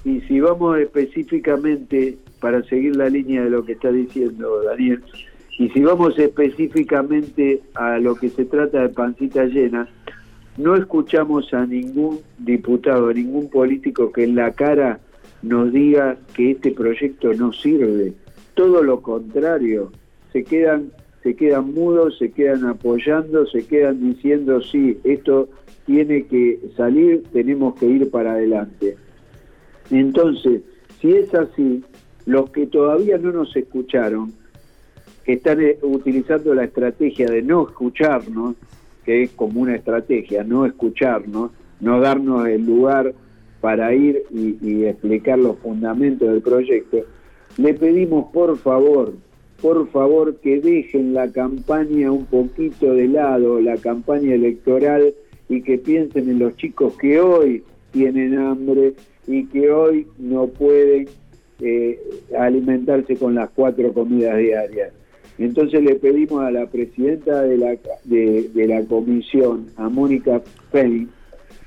y si vamos específicamente, para seguir la línea de lo que está diciendo Daniel, y si vamos específicamente a lo que se trata de pancita llena, no escuchamos a ningún diputado, a ningún político que en la cara nos diga que este proyecto no sirve. Todo lo contrario, se quedan, se quedan mudos, se quedan apoyando, se quedan diciendo sí, esto tiene que salir, tenemos que ir para adelante. Entonces, si es así, los que todavía no nos escucharon, que están eh, utilizando la estrategia de no escucharnos, que es como una estrategia, no escucharnos, no darnos el lugar para ir y, y explicar los fundamentos del proyecto, le pedimos por favor, por favor que dejen la campaña un poquito de lado, la campaña electoral, y que piensen en los chicos que hoy tienen hambre y que hoy no pueden eh, alimentarse con las cuatro comidas diarias. Entonces le pedimos a la presidenta de la, de, la comisión, a Mónica Félix,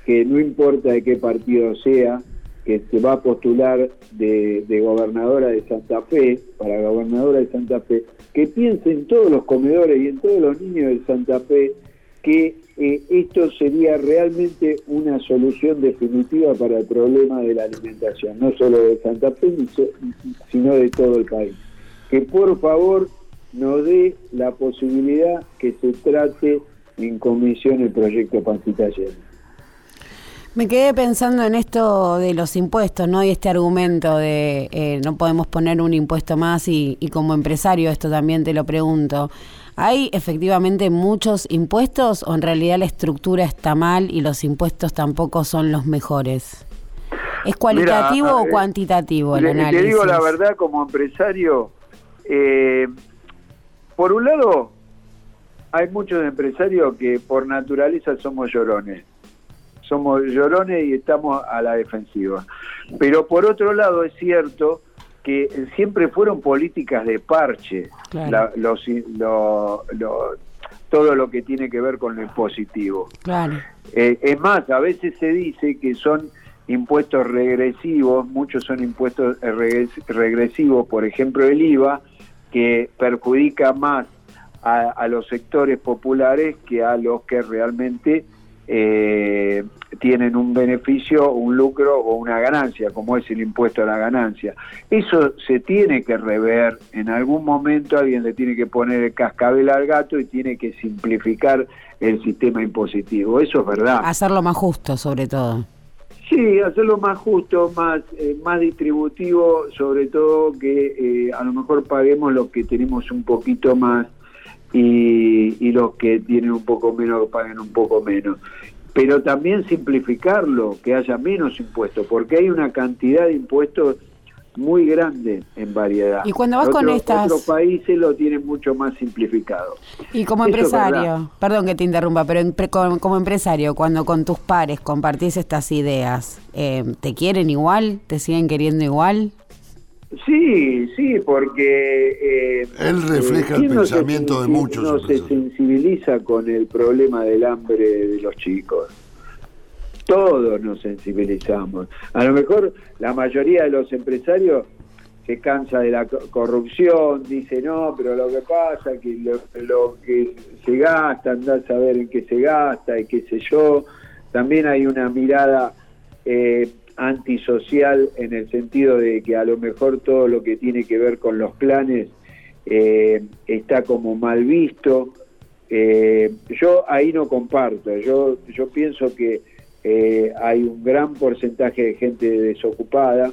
que no importa de qué partido sea, que se va a postular de, de gobernadora de Santa Fe, para gobernadora de Santa Fe, que piense en todos los comedores y en todos los niños de Santa Fe, que eh, esto sería realmente una solución definitiva para el problema de la alimentación, no solo de Santa Fe, sino de todo el país. Que por favor nos dé la posibilidad que se trate en comisión el proyecto Pancita Llena. Me quedé pensando en esto de los impuestos, ¿no? Y este argumento de eh, no podemos poner un impuesto más y como empresario esto también te lo pregunto. ¿Hay efectivamente muchos impuestos o en realidad la estructura está mal y los impuestos tampoco son los mejores? ¿Es cualitativo Mira, o cuantitativo el Le- análisis? Te digo la verdad, como empresario, eh, por un lado, hay muchos empresarios que por naturaleza somos llorones. Somos llorones y estamos a la defensiva. Pero por otro lado, es cierto que siempre fueron políticas de parche, Claro. la- los, lo- lo- todo lo que tiene que ver con lo impositivo. Claro. Eh, es más, a veces se dice que son impuestos regresivos, muchos son impuestos eh, regres- regresivos, por ejemplo el IVA, que perjudica más a, a los sectores populares que a los que realmente eh, tienen un beneficio, un lucro o una ganancia, como es el impuesto a la ganancia. Eso se tiene que rever, en algún momento alguien le tiene que poner el cascabel al gato y tiene que simplificar el sistema impositivo, eso es verdad. Hacerlo más justo, sobre todo. Sí, hacerlo más justo, más, eh, más distributivo, sobre todo que eh, a lo mejor paguemos los que tenemos un poquito más y, y los que tienen un poco menos paguen un poco menos. Pero también simplificarlo, que haya menos impuestos, porque hay una cantidad de impuestos muy grande en variedad. Y cuando vas con estas- Otros países lo tienen mucho más simplificado. Y como Eso empresario, perdón que te interrumpa, pero como, como empresario, cuando con tus pares compartís estas ideas, eh, ¿te quieren igual? ¿Te siguen queriendo igual? Sí, sí, porque... eh, Él refleja el ¿quién no se pensamiento de muchos No se sensibiliza con el problema del hambre de los chicos. Todos nos sensibilizamos. A lo mejor la mayoría de los empresarios se cansa de la co- corrupción, dice no, pero lo que pasa es que lo, lo que se gasta, andar a saber en qué se gasta y qué sé yo. También hay una mirada eh, antisocial en el sentido de que a lo mejor todo lo que tiene que ver con los planes eh, está como mal visto. Eh, yo ahí no comparto, yo, yo pienso que eh, hay un gran porcentaje de gente desocupada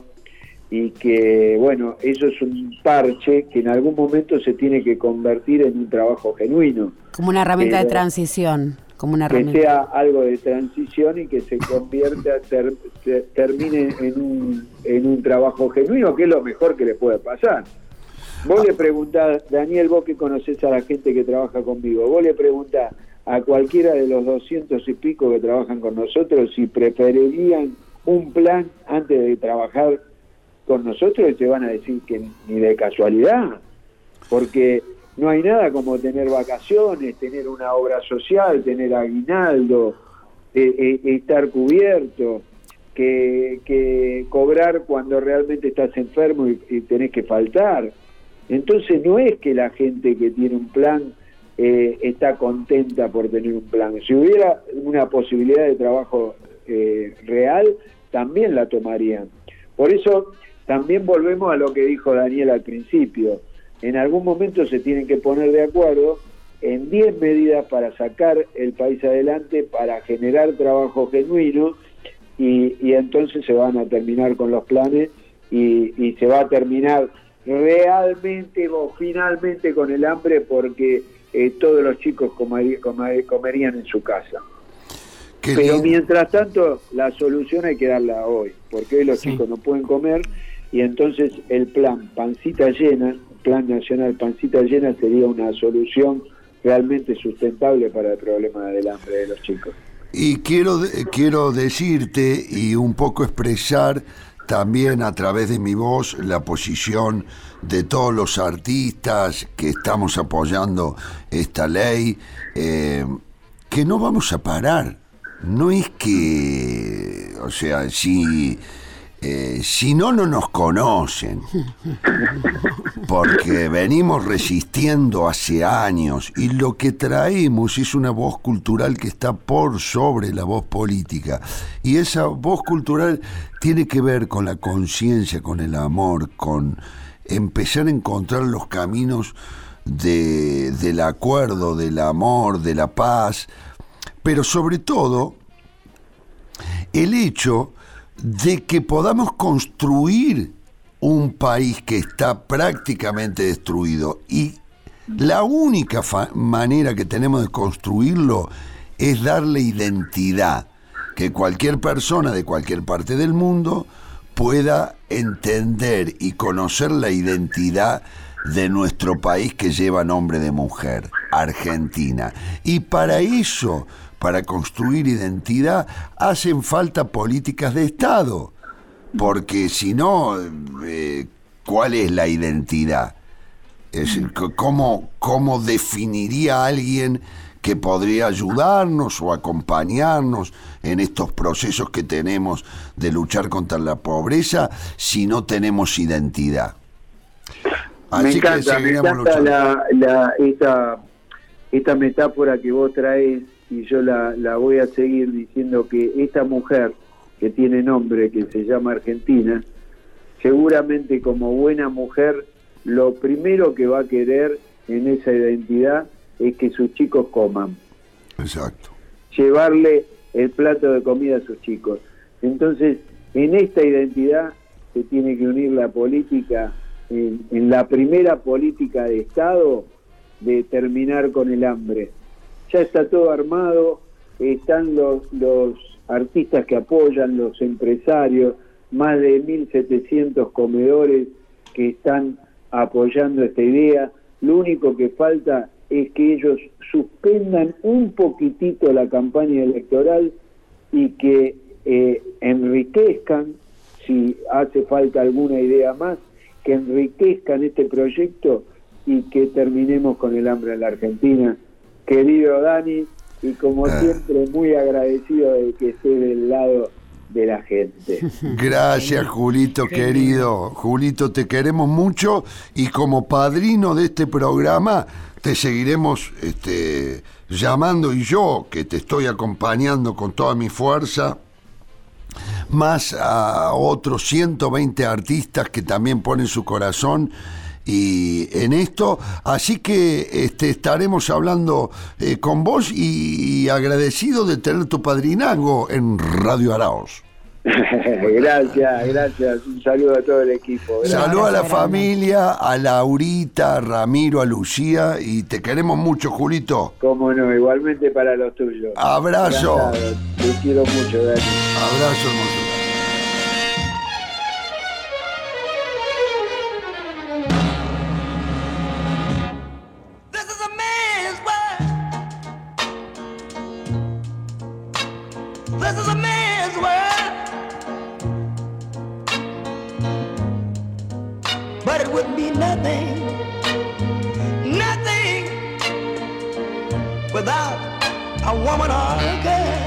y que, bueno, eso es un parche que en algún momento se tiene que convertir en un trabajo genuino. Como una herramienta de transición. Como una que sea algo de transición y que se convierta, ter- ter- termine en un, en un trabajo genuino, que es lo mejor que le puede pasar. Vos le preguntás, Daniel, vos que conocés a la gente que trabaja conmigo, vos le preguntás a cualquiera de los 200 y pico que trabajan con nosotros si preferirían un plan antes de trabajar con nosotros y te van a decir que ni de casualidad porque no hay nada como tener vacaciones, tener una obra social, tener aguinaldo, eh, eh, estar cubierto, que, cobrar cuando realmente estás enfermo y, y tenés que faltar. Entonces no es que la gente que tiene un plan eh, está contenta por tener un plan. Si hubiera una posibilidad de trabajo eh, real, también la tomarían. Por eso también volvemos a lo que dijo Daniel al principio. En algún momento se tienen que poner de acuerdo en 10 medidas para sacar el país adelante, para generar trabajo genuino y, y entonces se van a terminar con los planes y, y se va a terminar realmente o finalmente con el hambre porque eh, todos los chicos comer- comer- comerían en su casa. Qué Pero lindo. mientras tanto, la solución hay que darla hoy, porque hoy los Sí. chicos no pueden comer y entonces el plan pancita llena, plan nacional pancita llena sería una solución realmente sustentable para el problema del hambre de los chicos. Y quiero, quiero decirte y un poco expresar también a través de mi voz la posición de todos los artistas que estamos apoyando esta ley, eh, que no vamos a parar. No es que, o sea, si, eh, si no, no nos conocen porque venimos resistiendo hace años y lo que traemos es una voz cultural que está por sobre la voz política. Y esa voz cultural tiene que ver con la conciencia, con el amor, con empezar a encontrar los caminos de- del acuerdo, del amor, de la paz, pero sobre todo el hecho de que podamos construir un país que está prácticamente destruido. Y la única manera que tenemos de construirlo es darle identidad, que cualquier persona de cualquier parte del mundo pueda entender y conocer la identidad de nuestro país que lleva nombre de mujer, Argentina. Y para eso, para construir identidad, hacen falta políticas de Estado, porque si no, eh, ¿cuál es la identidad? Es decir, ¿cómo, ¿Cómo definiría alguien que podría ayudarnos o acompañarnos en estos procesos que tenemos de luchar contra la pobreza si no tenemos identidad? Me que encanta, me encanta la, la- esta, esta metáfora que vos traes y yo la, la voy a seguir diciendo que esta mujer que tiene nombre, que se llama Argentina, seguramente como buena mujer, lo primero que va a querer en esa identidad es que sus chicos coman Exacto. llevarle el plato de comida a sus chicos. Entonces, en esta identidad se tiene que unir la política, en, la primera política de Estado, de terminar con el hambre. Ya está todo armado, están los, los artistas que apoyan, los empresarios, más de 1.700 comedores que están apoyando esta idea. Lo único que falta es que ellos suspendan un poquitito la campaña electoral y que eh, enriquezcan, si hace falta alguna idea más, que enriquezcan este proyecto y que terminemos con el hambre en la Argentina. Querido Dani, y como Ah. siempre muy agradecido de que esté del lado de la gente. Gracias, Julito querido. Julito, te queremos mucho y como padrino de este programa te seguiremos este, llamando y yo, que te estoy acompañando con toda mi fuerza, más a otros 120 artistas que también ponen su corazón y en esto, así que este, estaremos hablando eh, con vos y, y agradecido de tener tu padrinazgo en Radio Araos. gracias, gracias. Un saludo a todo el equipo. Saludo a la familia, a Laurita, a Ramiro, a Lucía y te queremos mucho, Julito. Cómo no, igualmente para los tuyos. Abrazo. Encantado. Te quiero mucho, Dani. Abrazo, hermoso. Nothing, nothing without a woman or a girl.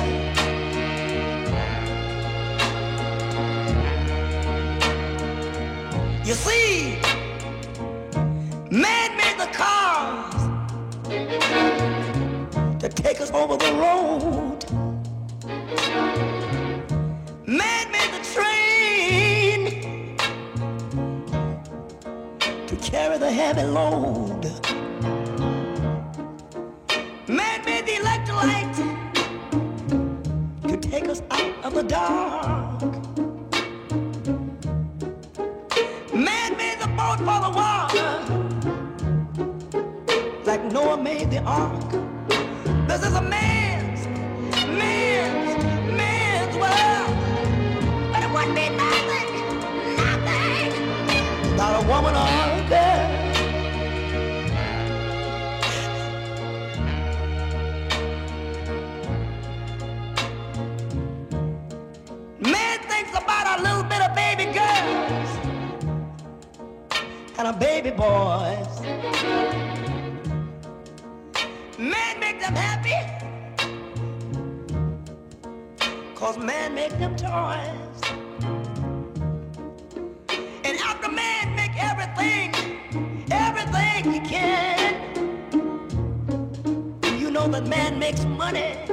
You see, man made the cars to take us over the road. Man carry the heavy load. Man made the electrolyte to take us out of the dark. Man made the boat for the water like Noah made the ark. This is a man's, without a woman or a girl. Man thinks about a little bit of baby girls and a baby boys. Man make them happy. Cause man make them toys. Makes money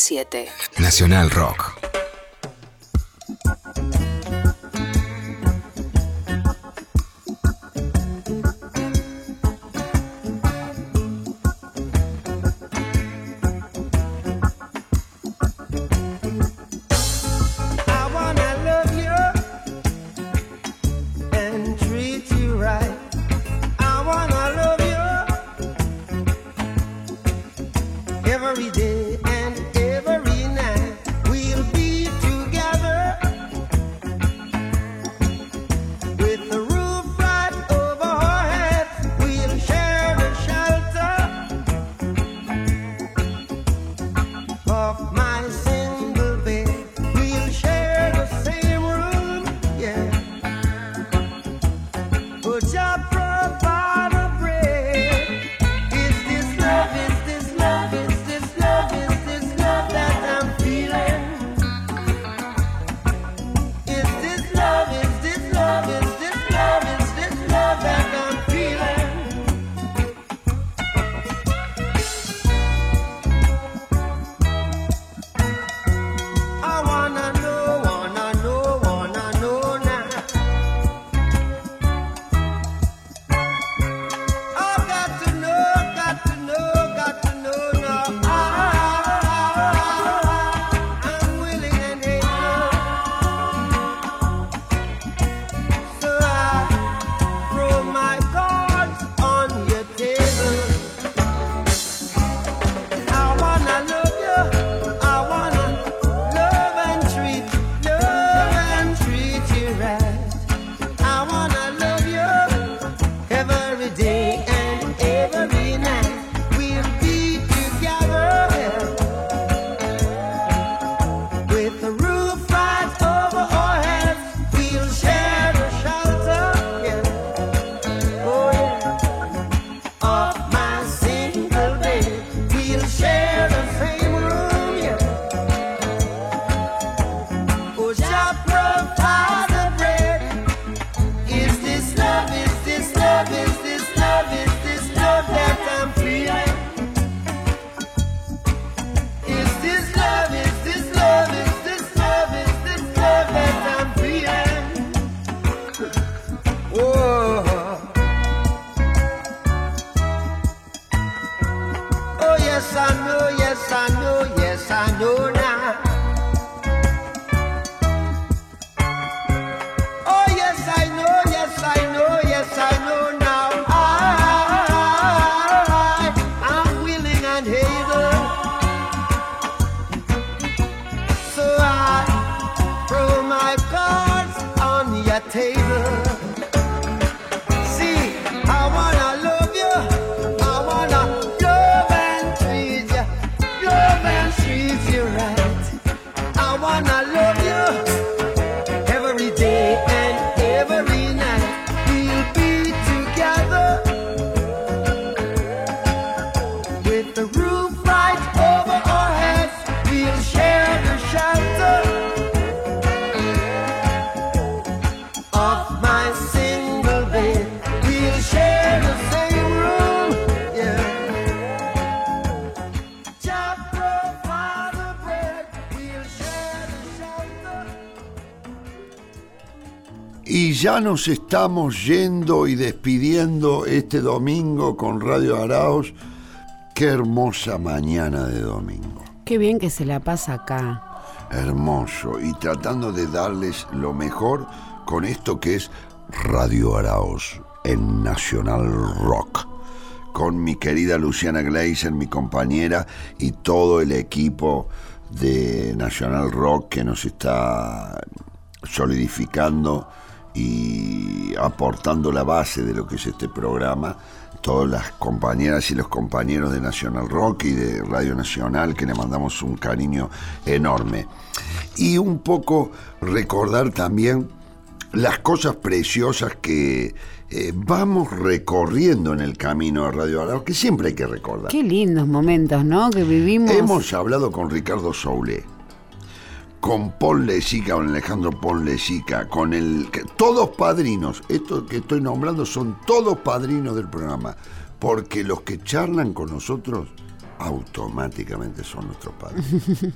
937 Nacional Rock. Ya nos estamos yendo y despidiendo este domingo con Radio Araos. Qué hermosa mañana de domingo. Qué bien que se la pasa acá. Hermoso. Y tratando de darles lo mejor con esto que es Radio Araos en Nacional Rock. Con mi querida Luciana Gleiser, mi compañera, y todo el equipo de Nacional Rock que nos está solidificando y aportando la base de lo que es este programa. Todas las compañeras y los compañeros de Nacional Rock y de Radio Nacional, que le mandamos un cariño enorme. Y un poco recordar también las cosas preciosas que eh, vamos recorriendo en el camino de Radio Arao, que siempre hay que recordar. Qué lindos momentos, ¿no? Que vivimos. Hemos hablado con Ricardo Soule, con Paul Lezica, con Alejandro Paul Lezica, con el. que- todos padrinos. Estos que estoy nombrando son todos padrinos del programa. Porque los que charlan con nosotros automáticamente son nuestros padres.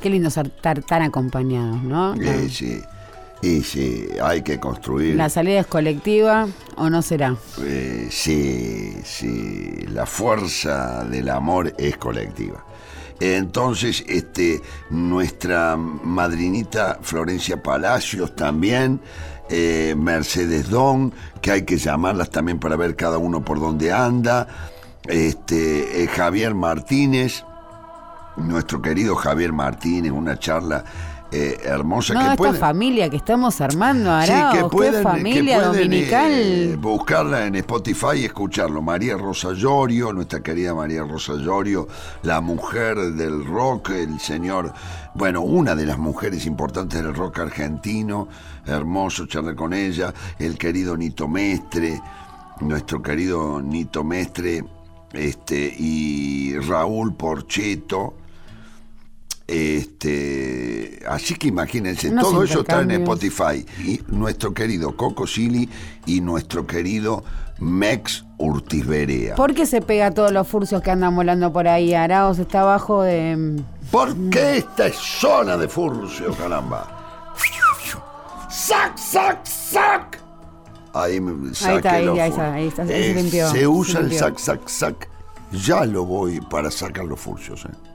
Qué lindo estar tan acompañados, ¿no? Eh, sí. Y sí, hay que construir. La salida es colectiva o no será. Eh, sí, sí, la fuerza del amor es colectiva. Entonces, este, nuestra madrinita Florencia Palacios también, eh, Mercedes Don, que hay que llamarlas también para ver cada uno por dónde anda, este, eh, Javier Martínez, nuestro querido Javier Martínez, una charla eh, hermosa No, que esta familia que estamos armando, Sí, Araos, que pueden, qué familia que pueden, dominical. eh, buscarla en Spotify y escucharlo. María Rosa Llorio, nuestra querida María Rosa Llorio, la mujer del rock, el señor, bueno, una de las mujeres importantes del rock argentino, hermoso charlar con ella, el querido Nito Mestre, nuestro querido Nito Mestre, este, y Raúl Porcheto. Este, así que imagínense, Unos todo eso está en. Spotify. Y nuestro querido Coco Silly y nuestro querido Mex Urtiz Berea. ¿Por qué se pega a todos los furcios que andan volando por ahí? Araos está abajo de. Porque esta es zona de furcio, caramba. ¡Sac, sac, sac! Ahí me está, ahí, los ahí está, ahí está, ahí se Eh, limpió, Se se usa el sac, sac, sac. Ya lo voy para sacar los furcios, ¿eh?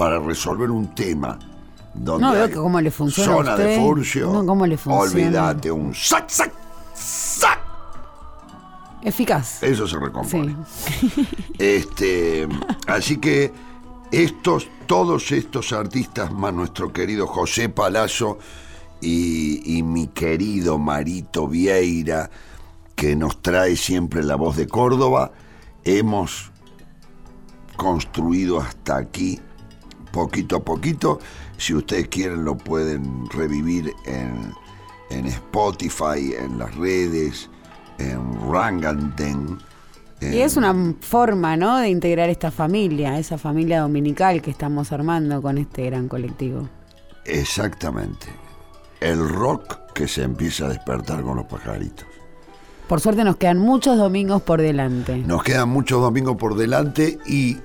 Para resolver un tema donde No veo que cómo le funciona a zona de furcio. No, cómo le funciona. Olvídate, un sac, sac, sac. Eficaz. Eso se recompone. Sí. Este, así que estos, todos estos artistas, más nuestro querido José Palazzo y, y mi querido Marito Vieira, que nos trae siempre la voz de Córdoba, hemos construido hasta aquí poquito a poquito. Si ustedes quieren lo pueden revivir en, en Spotify, en las redes, en Ranganten. Y es una forma, ¿no? De integrar esta familia, esa familia dominical que estamos armando con este gran colectivo. Exactamente. El rock que se empieza a despertar con los pajaritos. Por suerte nos quedan muchos domingos por delante. Nos quedan muchos domingos por delante y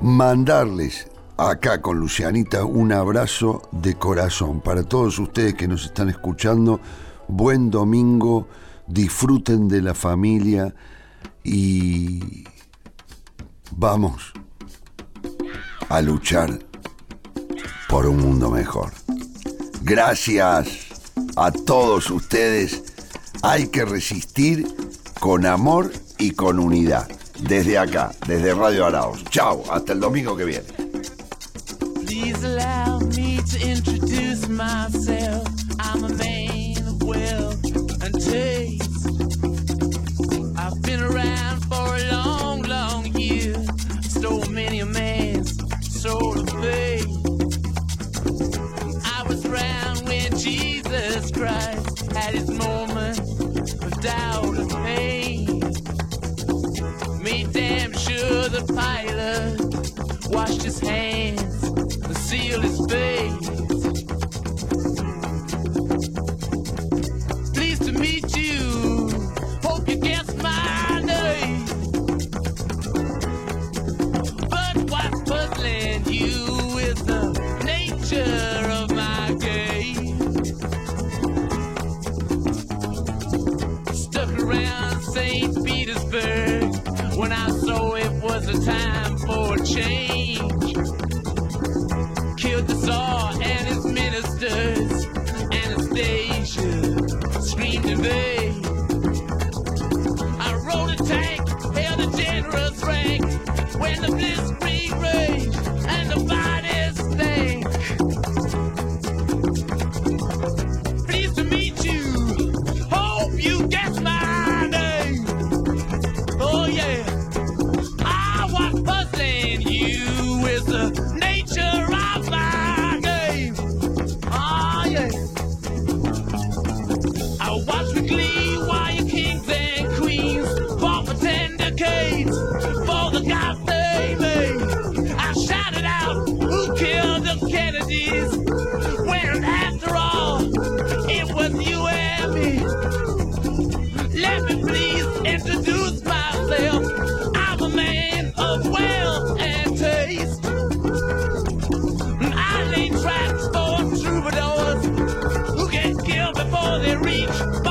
mandarles acá con Lucianita un abrazo de corazón para todos ustedes que nos están escuchando. Buen domingo, disfruten de la familia y vamos a luchar por un mundo mejor. Gracias a todos ustedes. Hay que resistir con amor y con unidad. Desde acá, desde Radio Araos. Chao, hasta el domingo que viene. Please allow me to introduce myself. I'm a man of wealth and taste. I've been around for a long, long year. Stole many a man's soul of faith. I was around when Jesus Christ had his moment of doubt and pain. Made damn sure the pilot washed his hands conceal his face. Pleased to meet you. Hope you guess my name. But what's puzzling you is the nature of my game. Stuck around St. Petersburg when I saw it was a time for a change. They reach